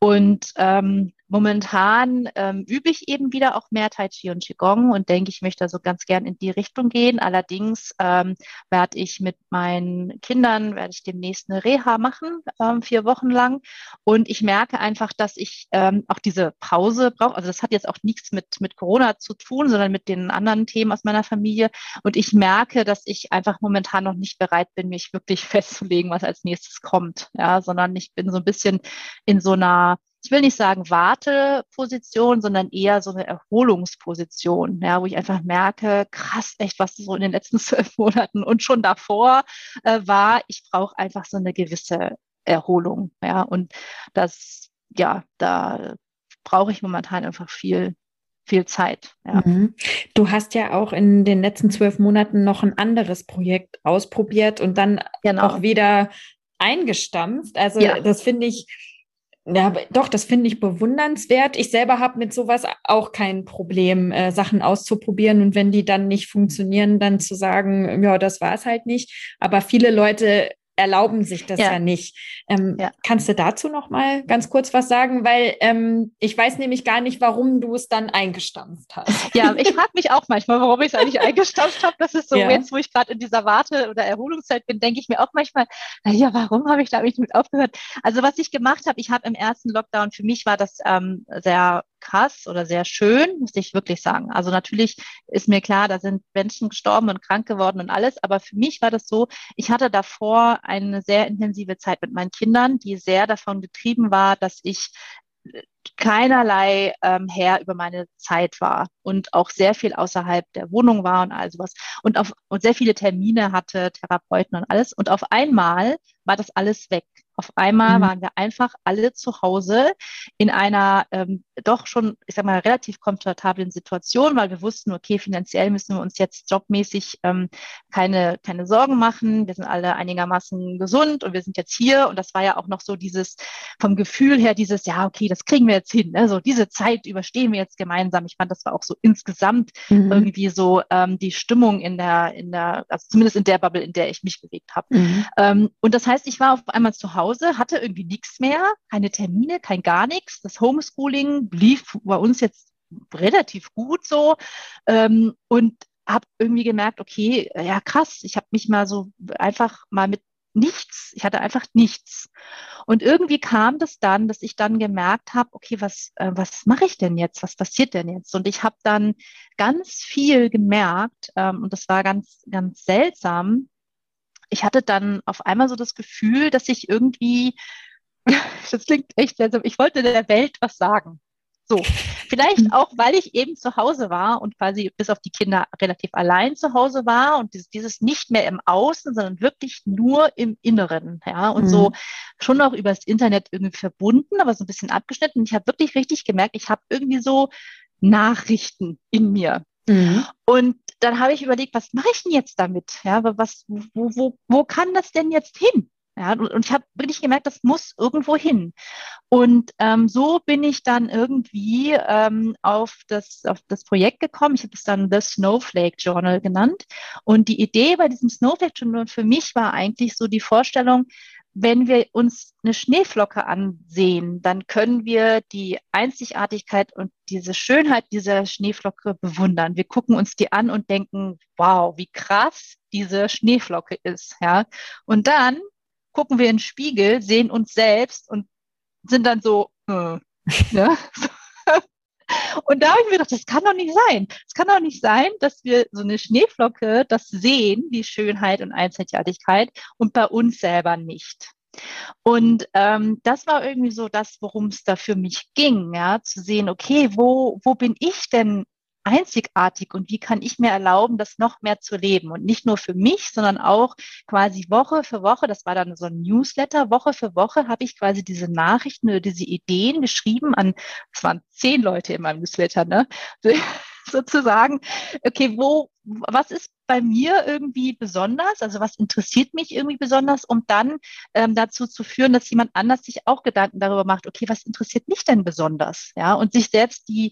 Und ähm, momentan ähm, übe ich eben wieder auch mehr Tai Chi und Qigong und denke, ich möchte so ganz gern in die Richtung gehen. Allerdings ähm, werde ich mit meinen Kindern, werde ich demnächst eine Reha machen, ähm, vier Wochen lang. Und ich merke einfach, dass ich ähm, auch diese Pause brauche. Also das hat jetzt auch nichts mit, mit Corona zu tun, sondern mit den anderen Themen aus meiner Familie. Und ich merke, dass ich einfach momentan noch nicht bereit bin, mich wirklich festzulegen, was als nächstes kommt. Ja, sondern ich bin so ein bisschen in so einer ich will nicht sagen Warteposition, sondern eher so eine Erholungsposition, ja, wo ich einfach merke, krass, echt, was so in den letzten zwölf Monaten und schon davor äh, war, ich brauche einfach so eine gewisse Erholung, ja, und das, ja, da brauche ich momentan einfach viel, viel Zeit. Ja. Mhm. Du hast ja auch in den letzten zwölf Monaten noch ein anderes Projekt ausprobiert und dann genau. auch wieder eingestampft. Also ja. das finde ich ja, doch, das finde ich bewundernswert. Ich selber habe mit sowas auch kein Problem, äh, Sachen auszuprobieren und wenn die dann nicht funktionieren, dann zu sagen, ja, das war es halt nicht. Aber viele Leute erlauben sich das ja, ja nicht. Ähm, ja. Kannst du dazu noch mal ganz kurz was sagen? Weil ähm, ich weiß nämlich gar nicht, warum du es dann eingestampft hast. Ja, ich frage mich auch manchmal, warum ich es eigentlich eingestampft habe. Das ist so, ja. jetzt wo ich gerade in dieser Warte- oder Erholungszeit bin, denke ich mir auch manchmal, ja, warum habe ich da nicht mit aufgehört? Also was ich gemacht habe, ich habe im ersten Lockdown, für mich war das ähm, sehr krass oder sehr schön, muss ich wirklich sagen. Also natürlich ist mir klar, da sind Menschen gestorben und krank geworden und alles, aber für mich war das so, ich hatte davor eine sehr intensive Zeit mit meinen Kindern, die sehr davon getrieben war, dass ich keinerlei ähm, Herr über meine Zeit war und auch sehr viel außerhalb der Wohnung war und all sowas und, auf, und sehr viele Termine hatte, Therapeuten und alles. Und auf einmal war das alles weg. Auf einmal mhm. waren wir einfach alle zu Hause in einer ähm, doch schon, ich sag mal, relativ komfortablen Situation, weil wir wussten, okay, finanziell müssen wir uns jetzt jobmäßig ähm, keine, keine Sorgen machen. Wir sind alle einigermaßen gesund und wir sind jetzt hier. Und das war ja auch noch so dieses, vom Gefühl her, dieses, ja, okay, das kriegen wir jetzt hin. Ne? So diese Zeit überstehen wir jetzt gemeinsam. Ich fand, das war auch so insgesamt mhm. irgendwie so ähm, die Stimmung in der, in der, also zumindest in der Bubble, in der ich mich bewegt habe. Mhm. Ähm, und das heißt, ich war auf einmal zu Hause Hause, hatte irgendwie nichts mehr, keine Termine, kein gar nichts. Das Homeschooling lief bei uns jetzt relativ gut so. Ähm, und habe irgendwie gemerkt, okay, ja krass, ich habe mich mal so einfach mal mit nichts, ich hatte einfach nichts. Und irgendwie kam das dann, dass ich dann gemerkt habe, okay, was, äh, was mache ich denn jetzt? Was passiert denn jetzt? Und ich habe dann ganz viel gemerkt, ähm, und das war ganz, ganz seltsam. Ich hatte dann auf einmal so das Gefühl, dass ich irgendwie, das klingt echt seltsam, ich wollte der Welt was sagen. So, vielleicht mhm. auch, weil ich eben zu Hause war und quasi bis auf die Kinder relativ allein zu Hause war und dieses, dieses nicht mehr im Außen, sondern wirklich nur im Inneren, ja, und mhm. so schon auch übers Internet irgendwie verbunden, aber so ein bisschen abgeschnitten. Ich habe wirklich richtig gemerkt, ich habe irgendwie so Nachrichten in mir. Mhm. Und dann habe ich überlegt, was mache ich denn jetzt damit? Ja, was, wo, wo, wo kann das denn jetzt hin? Ja, und ich habe wirklich gemerkt, das muss irgendwo hin. Und ähm, so bin ich dann irgendwie ähm, auf, das, auf das Projekt gekommen. Ich habe es dann The Snowflake Journal genannt. Und die Idee bei diesem Snowflake Journal für mich war eigentlich so die Vorstellung, wenn wir uns eine Schneeflocke ansehen, dann können wir die Einzigartigkeit und diese Schönheit dieser Schneeflocke bewundern. Wir gucken uns die an und denken, wow, wie krass diese Schneeflocke ist, ja. Und dann gucken wir in den Spiegel, sehen uns selbst und sind dann so, äh, ne? Und da habe ich mir gedacht, das kann doch nicht sein. Es kann doch nicht sein, dass wir so eine Schneeflocke das sehen, die Schönheit und Einzigartigkeit und bei uns selber nicht. Und ähm, das war irgendwie so das, worum es da für mich ging, ja, zu sehen, okay, wo, wo bin ich denn einzigartig und wie kann ich mir erlauben, das noch mehr zu leben? Und nicht nur für mich, sondern auch quasi Woche für Woche, das war dann so ein Newsletter, Woche für Woche habe ich quasi diese Nachrichten oder diese Ideen geschrieben an, es waren zehn Leute in meinem Newsletter, ne? sozusagen, okay, wo, was ist bei mir irgendwie besonders, also was interessiert mich irgendwie besonders, um dann ähm, dazu zu führen, dass jemand anders sich auch Gedanken darüber macht, okay, was interessiert mich denn besonders, ja, und sich selbst die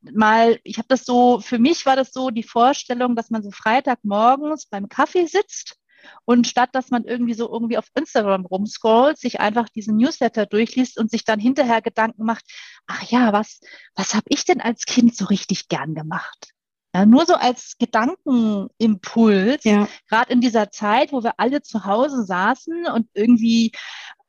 mal, ich habe das so, für mich war das so die Vorstellung, dass man so Freitagmorgens beim Kaffee sitzt und statt dass man irgendwie so irgendwie auf Instagram rumscrollt, sich einfach diesen Newsletter durchliest und sich dann hinterher Gedanken macht, ach ja, was, was habe ich denn als Kind so richtig gern gemacht? Ja, nur so als Gedankenimpuls, ja. gerade in dieser Zeit, wo wir alle zu Hause saßen und irgendwie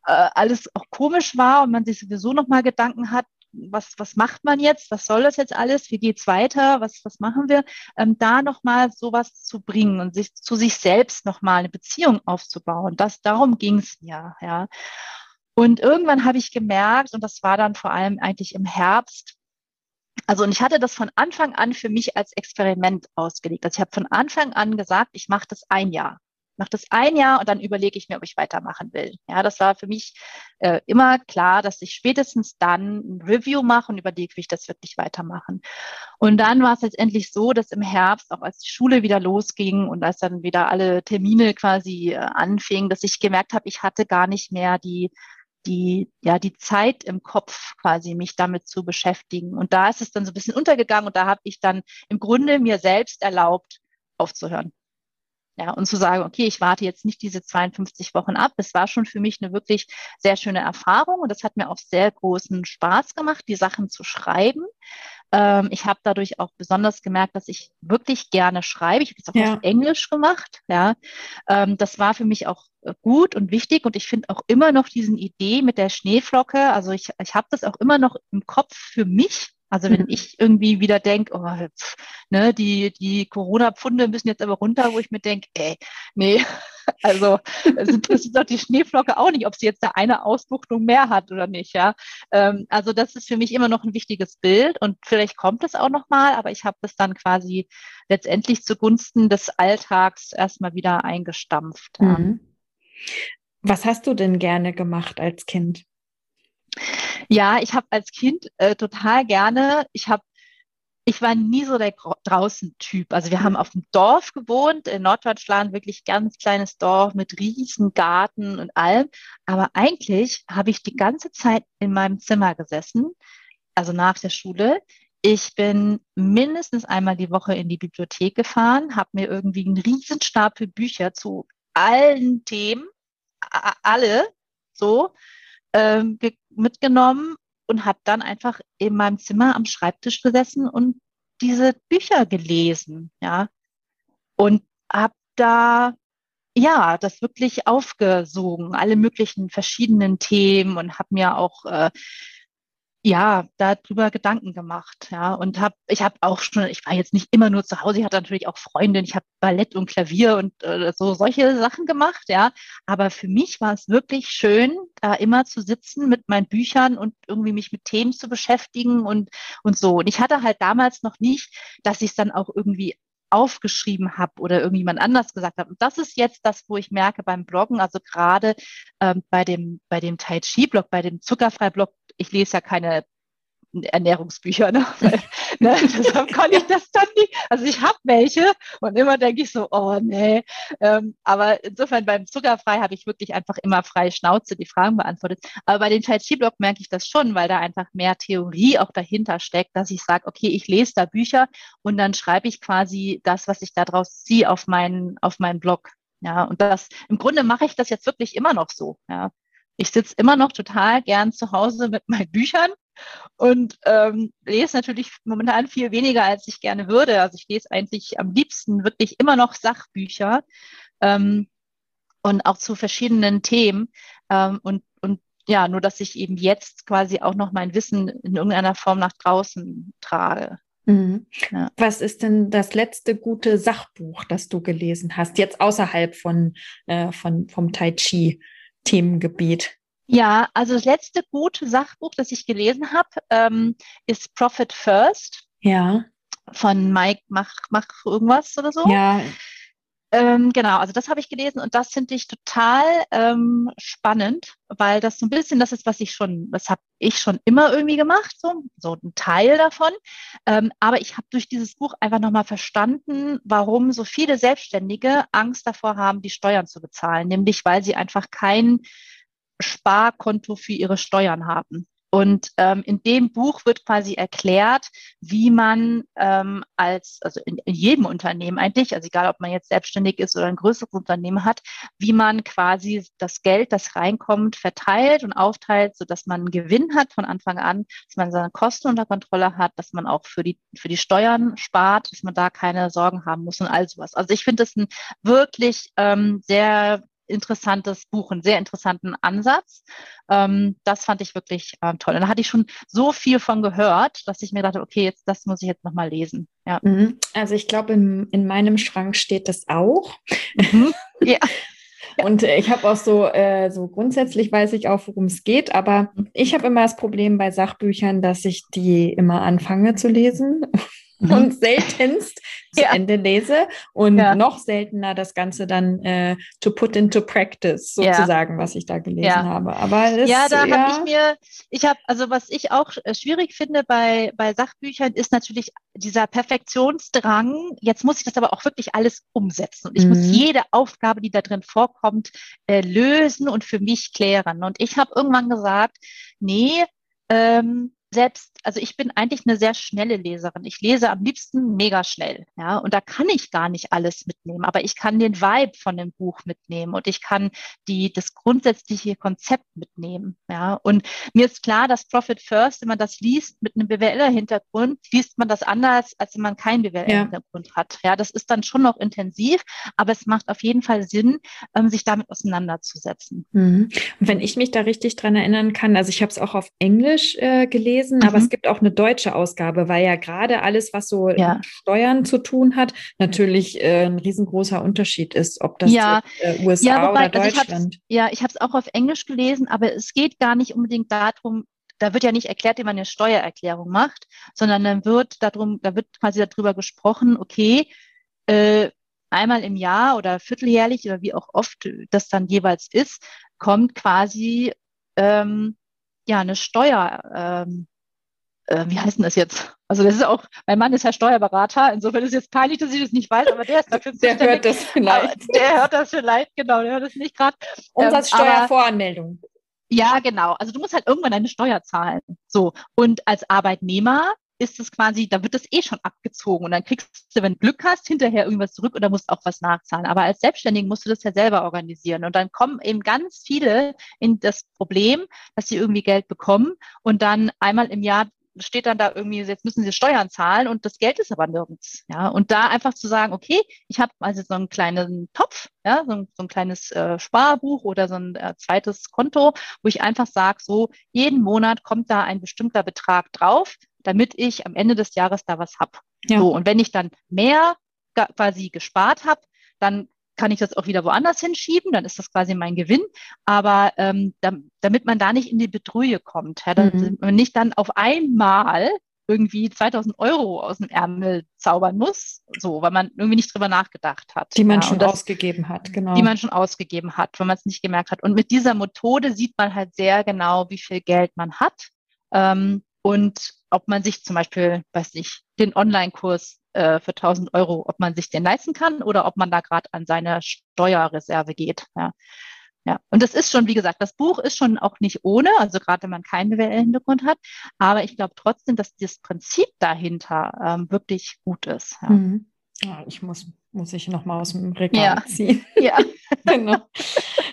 äh, alles auch komisch war und man sich sowieso nochmal Gedanken hat, was, was macht man jetzt, was soll das jetzt alles, wie geht's weiter, was, was machen wir, ähm, da nochmal sowas zu bringen und sich zu sich selbst nochmal eine Beziehung aufzubauen. Das, darum ging's mir, ja. Und irgendwann habe ich gemerkt, und das war dann vor allem eigentlich im Herbst, also und ich hatte das von Anfang an für mich als Experiment ausgelegt. Also ich habe von Anfang an gesagt, ich mache das ein Jahr mache das ein Jahr und dann überlege ich mir, ob ich weitermachen will. Ja, das war für mich äh, immer klar, dass ich spätestens dann ein Review mache und überlege, wie ich das wirklich weitermachen. Und dann war es letztendlich so, dass im Herbst, auch als die Schule wieder losging und als dann wieder alle Termine quasi äh, anfingen, dass ich gemerkt habe, ich hatte gar nicht mehr die die, ja, die Zeit im Kopf quasi, mich damit zu beschäftigen. Und da ist es dann so ein bisschen untergegangen und da habe ich dann im Grunde mir selbst erlaubt, aufzuhören. Ja, und zu sagen, okay, ich warte jetzt nicht diese 52 Wochen ab. Das war schon für mich eine wirklich sehr schöne Erfahrung und das hat mir auch sehr großen Spaß gemacht, die Sachen zu schreiben. Ähm, ich habe dadurch auch besonders gemerkt, dass ich wirklich gerne schreibe. Ich habe es auch ja. auf Englisch gemacht. Ja, ähm, das war für mich auch äh, gut und wichtig und ich finde auch immer noch diesen Idee mit der Schneeflocke. Also ich, ich habe das auch immer noch im Kopf für mich also wenn mhm. ich irgendwie wieder denke, oh, pf, ne, die, die Corona-Pfunde müssen jetzt aber runter, wo ich mir denke, ey, nee, also es interessiert doch die Schneeflocke auch nicht, ob sie jetzt da eine Ausbuchtung mehr hat oder nicht, ja. Ähm, also das ist für mich immer noch ein wichtiges Bild und vielleicht kommt es auch nochmal, aber ich habe das dann quasi letztendlich zugunsten des Alltags erstmal wieder eingestampft. Mhm. Was hast du denn gerne gemacht als Kind? Ja, ich habe als Kind äh, total gerne, ich habe ich war nie so der draußen-Typ. Also wir haben auf dem Dorf gewohnt, in Norddeutschland, wirklich ganz kleines Dorf mit riesen Garten und allem. Aber eigentlich habe ich die ganze Zeit in meinem Zimmer gesessen, also nach der Schule. Ich bin mindestens einmal die Woche in die Bibliothek gefahren, habe mir irgendwie einen riesen Stapel Bücher zu allen Themen, alle so, ähm, mitgenommen und habe dann einfach in meinem Zimmer am Schreibtisch gesessen und diese Bücher gelesen, ja. und habe da ja, das wirklich aufgesogen, alle möglichen verschiedenen Themen und habe mir auch äh, ja, darüber Gedanken gemacht, ja, und habe, ich habe auch schon, ich war jetzt nicht immer nur zu Hause, ich hatte natürlich auch Freundinnen, ich habe Ballett und Klavier und äh, so solche Sachen gemacht, ja, aber für mich war es wirklich schön, da immer zu sitzen mit meinen Büchern und irgendwie mich mit Themen zu beschäftigen und und so. Und ich hatte halt damals noch nicht, dass ich es dann auch irgendwie aufgeschrieben habe oder irgendjemand anders gesagt hat. Und das ist jetzt das, wo ich merke beim Bloggen, also gerade ähm, bei dem, bei dem Tai Chi-Blog, bei dem Zuckerfrei-Blog, ich lese ja keine Ernährungsbücher, ne? Weil, ne? Deshalb kann ich das dann nicht. Also ich habe welche und immer denke ich so, oh nee. Ähm, aber insofern beim Zuckerfrei habe ich wirklich einfach immer freie Schnauze die Fragen beantwortet. Aber bei den Tai Chi Blog merke ich das schon, weil da einfach mehr Theorie auch dahinter steckt, dass ich sage, okay, ich lese da Bücher und dann schreibe ich quasi das, was ich daraus ziehe, auf meinen auf meinen Blog. Ja, und das im Grunde mache ich das jetzt wirklich immer noch so. Ja. Ich sitze immer noch total gern zu Hause mit meinen Büchern und ähm, lese natürlich momentan viel weniger, als ich gerne würde. Also ich lese eigentlich am liebsten wirklich immer noch Sachbücher ähm, und auch zu verschiedenen Themen. Ähm, und, und ja, nur dass ich eben jetzt quasi auch noch mein Wissen in irgendeiner Form nach draußen trage. Mhm. Ja. Was ist denn das letzte gute Sachbuch, das du gelesen hast, jetzt außerhalb von, äh, von vom Tai Chi Themengebiet? Ja, also das letzte gute Sachbuch, das ich gelesen habe, ähm, ist Profit First. Ja. Von Mike Mach, Mach irgendwas oder so. Ja. Ähm, genau, also das habe ich gelesen und das finde ich total ähm, spannend, weil das so ein bisschen das ist, was ich schon, das habe ich schon immer irgendwie gemacht, so, so ein Teil davon. Ähm, aber ich habe durch dieses Buch einfach nochmal verstanden, warum so viele Selbstständige Angst davor haben, die Steuern zu bezahlen, nämlich weil sie einfach kein Sparkonto für ihre Steuern haben. Und ähm, in dem Buch wird quasi erklärt, wie man ähm, als, also in, in, jedem Unternehmen eigentlich, also egal ob man jetzt selbstständig ist oder ein größeres Unternehmen hat, wie man quasi das Geld, das reinkommt, verteilt und aufteilt, so dass man einen Gewinn hat von Anfang an, dass man seine Kosten unter Kontrolle hat, dass man auch für die, für die Steuern spart, dass man da keine Sorgen haben muss und all sowas. Also ich finde das ein wirklich ähm, sehr interessantes Buch, einen sehr interessanten Ansatz. Ähm, das fand ich wirklich ähm, toll. Und da hatte ich schon so viel von gehört, dass ich mir dachte, okay, jetzt das muss ich jetzt nochmal lesen. Ja. Mhm. Also ich glaube, in, in meinem Schrank steht das auch. Mhm. Ja. Und äh, ich habe auch so, äh, so grundsätzlich weiß ich auch, worum es geht, aber mhm. ich habe immer das Problem bei Sachbüchern, dass ich die immer anfange zu lesen mhm. und seltenst zu ja. Ende lese und ja. noch seltener das Ganze dann äh, to put into practice sozusagen, ja. was ich da gelesen habe. Aber das, ja, da habe ich mir, ich habe, also was ich auch äh, schwierig finde bei, bei Sachbüchern ist natürlich dieser Perfektionsdrang. Jetzt muss ich das aber auch wirklich alles umsetzen und ich mhm. muss jede Aufgabe, die da drin vorkommt, äh, lösen und für mich klären. Und ich habe irgendwann gesagt, nee, ähm, selbst, also ich bin eigentlich eine sehr schnelle Leserin. Ich lese am liebsten mega schnell, ja, und da kann ich gar nicht alles mitnehmen, aber ich kann den Vibe von dem Buch mitnehmen und ich kann die, das grundsätzliche Konzept mitnehmen, ja. Und mir ist klar, dass Profit First, wenn man das liest mit einem BWLer-Hintergrund, liest man das anders, als wenn man keinen BWLer-Hintergrund ja. hat. Ja, das ist dann schon noch intensiv, aber es macht auf jeden Fall Sinn, ähm, sich damit auseinanderzusetzen. Mhm. Und wenn ich mich da richtig dran erinnern kann, also ich habe es auch auf Englisch äh, gelesen, gelesen, mhm. aber es gibt auch eine deutsche Ausgabe, weil ja gerade alles, was so ja. mit Steuern zu tun hat, natürlich äh, ein riesengroßer Unterschied ist, ob das ja. äh, USA ja, wobei, oder Deutschland. Also ich ja, ich habe es auch auf Englisch gelesen, aber es geht gar nicht unbedingt darum, da wird ja nicht erklärt, wie man eine Steuererklärung macht, sondern dann wird darum, da wird quasi darüber gesprochen, okay, äh, einmal im Jahr oder vierteljährlich oder wie auch oft das dann jeweils ist, kommt quasi ähm, ja eine Steuer, ähm, äh, wie heißt denn das jetzt? Also das ist auch, mein Mann ist ja Steuerberater, insofern ist es jetzt peinlich, dass ich das nicht weiß, aber der ist dafür Der hört das vielleicht. Der hört das vielleicht, genau, der hört das nicht gerade. Umsatzsteuervoranmeldung. Ähm, ja, genau. Also du musst halt irgendwann deine Steuer zahlen. So. Und als Arbeitnehmer ist es quasi, da wird das eh schon abgezogen und dann kriegst du, wenn du Glück hast, hinterher irgendwas zurück oder musst auch was nachzahlen. Aber als Selbstständigen musst du das ja selber organisieren und dann kommen eben ganz viele in das Problem, dass sie irgendwie Geld bekommen und dann einmal im Jahr steht dann da irgendwie, jetzt müssen sie Steuern zahlen und das Geld ist aber nirgends. Ja, und da einfach zu sagen, okay, ich habe also so einen kleinen Topf, ja, so ein, so ein kleines äh, Sparbuch oder so ein äh, zweites Konto, wo ich einfach sage, so jeden Monat kommt da ein bestimmter Betrag drauf, damit ich am Ende des Jahres da was hab. Ja. So, und wenn ich dann mehr quasi gespart habe, dann kann ich das auch wieder woanders hinschieben, dann ist das quasi mein Gewinn. Aber ähm, damit man da nicht in die Betrüge kommt, ja, mhm. man nicht dann auf einmal irgendwie 2000 Euro aus dem Ärmel zaubern muss, so, weil man irgendwie nicht drüber nachgedacht hat. Die man ja, schon das, ausgegeben hat, genau. Die man schon ausgegeben hat, wenn man es nicht gemerkt hat. Und mit dieser Methode sieht man halt sehr genau, wie viel Geld man hat ähm, und ob man sich zum Beispiel, weiß ich, den Online-Kurs äh, für 1000 Euro, ob man sich den leisten kann oder ob man da gerade an seine Steuerreserve geht. Ja. Ja, und das ist schon, wie gesagt, das Buch ist schon auch nicht ohne, also gerade wenn man keinen BWL-Hintergrund hat, aber ich glaube trotzdem, dass das Prinzip dahinter ähm, wirklich gut ist. Ja. Mhm. Ja, ich muss, muss ich nochmal aus dem Regal ja. ziehen. Ja, genau.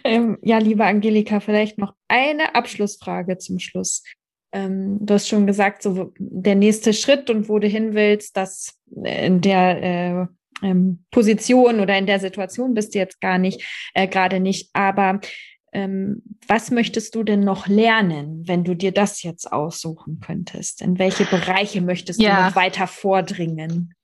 ähm, ja, liebe Angelika, vielleicht noch eine Abschlussfrage zum Schluss ähm, du hast schon gesagt, so der nächste Schritt und wo du hin willst, dass in der äh, ähm, Position oder in der Situation bist du jetzt gar nicht, äh, gerade nicht. Aber ähm, was möchtest du denn noch lernen, wenn du dir das jetzt aussuchen könntest? In welche Bereiche möchtest ja. du noch weiter vordringen?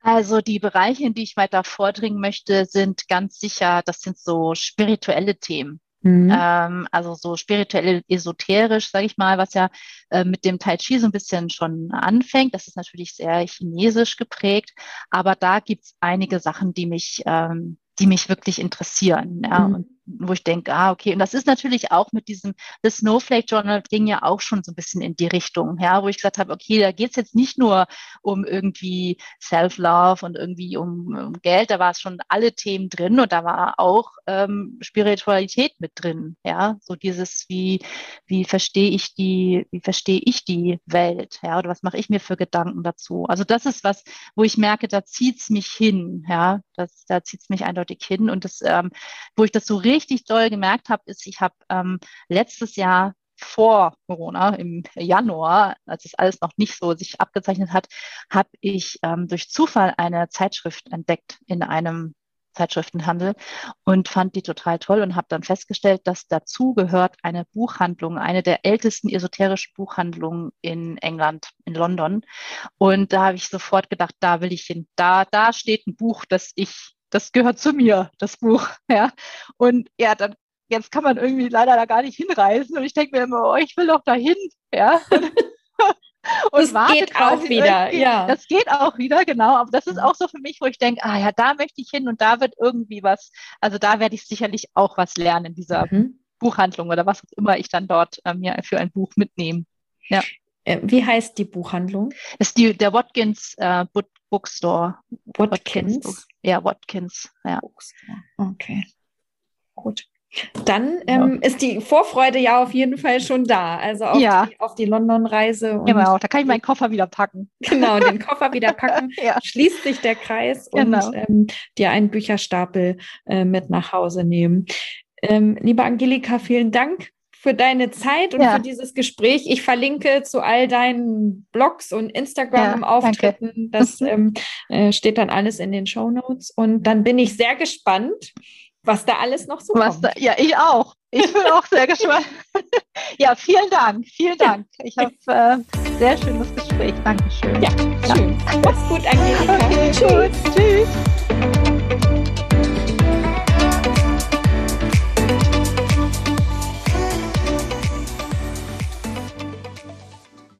Also die Bereiche, in die ich weiter vordringen möchte, sind ganz sicher, das sind so spirituelle Themen. Mhm. Ähm, also so spirituell esoterisch, sage ich mal, was ja äh, mit dem Tai Chi so ein bisschen schon anfängt. Das ist natürlich sehr chinesisch geprägt, aber da gibt's einige Sachen, die mich, ähm, die mich wirklich interessieren. Ja, mhm. und wo ich denke, ah, okay, und das ist natürlich auch mit diesem, das Snowflake Journal ging ja auch schon so ein bisschen in die Richtung, ja, wo ich gesagt habe, okay, da geht's jetzt nicht nur um irgendwie Self-Love und irgendwie um, um, Geld, da war es schon alle Themen drin und da war auch ähm, Spiritualität mit drin, ja, so dieses, wie, wie verstehe ich die, wie verstehe ich die Welt, ja, oder was mache ich mir für Gedanken dazu? Also das ist was, wo ich merke, da zieht's mich hin, ja, das, da zieht's mich eindeutig hin und das, ähm, wo ich das so richtig doll gemerkt habe, ist, ich habe ähm, letztes Jahr vor Corona, im Januar, als es alles noch nicht so sich abgezeichnet hat, habe ich ähm, durch Zufall eine Zeitschrift entdeckt in einem Zeitschriftenhandel und fand die total toll und habe dann festgestellt, dass dazu gehört eine Buchhandlung, eine der ältesten esoterischen Buchhandlungen in England, in London. Und da habe ich sofort gedacht, da will ich hin. Da, da steht ein Buch, das ich das gehört zu mir, das Buch. Ja. Und ja, dann jetzt kann man irgendwie leider da gar nicht hinreisen. Und ich denke mir immer, oh, ich will doch dahin. Ja. Und das geht auch wieder, ja. Das geht auch wieder, genau. Aber das ist auch so für mich, wo ich denke, ah ja, da möchte ich hin und da wird irgendwie was, also da werde ich sicherlich auch was lernen in dieser mhm. Buchhandlung oder was auch immer ich dann dort äh, mir für ein Buch mitnehme. Ja. Äh, wie heißt die Buchhandlung? Das ist die, der Watkins äh, Bookstore. Watkins? Watkins? Ja, Watkins. Ja. Okay. Gut. Dann ähm, ja. ist die Vorfreude ja auf jeden Fall schon da. Also auf ja. die, auf die London-Reise. Genau, da kann ich meinen Koffer wieder packen. Genau, den Koffer wieder packen. ja. Schließt sich der Kreis genau. und ähm, dir einen Bücherstapel äh, mit nach Hause nehmen. Ähm, liebe Angelika, vielen Dank für deine Zeit und ja. für dieses Gespräch. Ich verlinke zu all deinen Blogs und Instagram-Auftritten. Ja, das ähm, äh, steht dann alles in den Show Notes. Und dann bin ich sehr gespannt, was da alles noch so was kommt. Da, ja, ich auch. Ich bin auch sehr gespannt. ja, vielen Dank. Vielen Dank. Ich habe äh, sehr schönes Gespräch. Dankeschön. Ja, schön. Mach's gut, Angelika. Okay, Tschüss. Gut.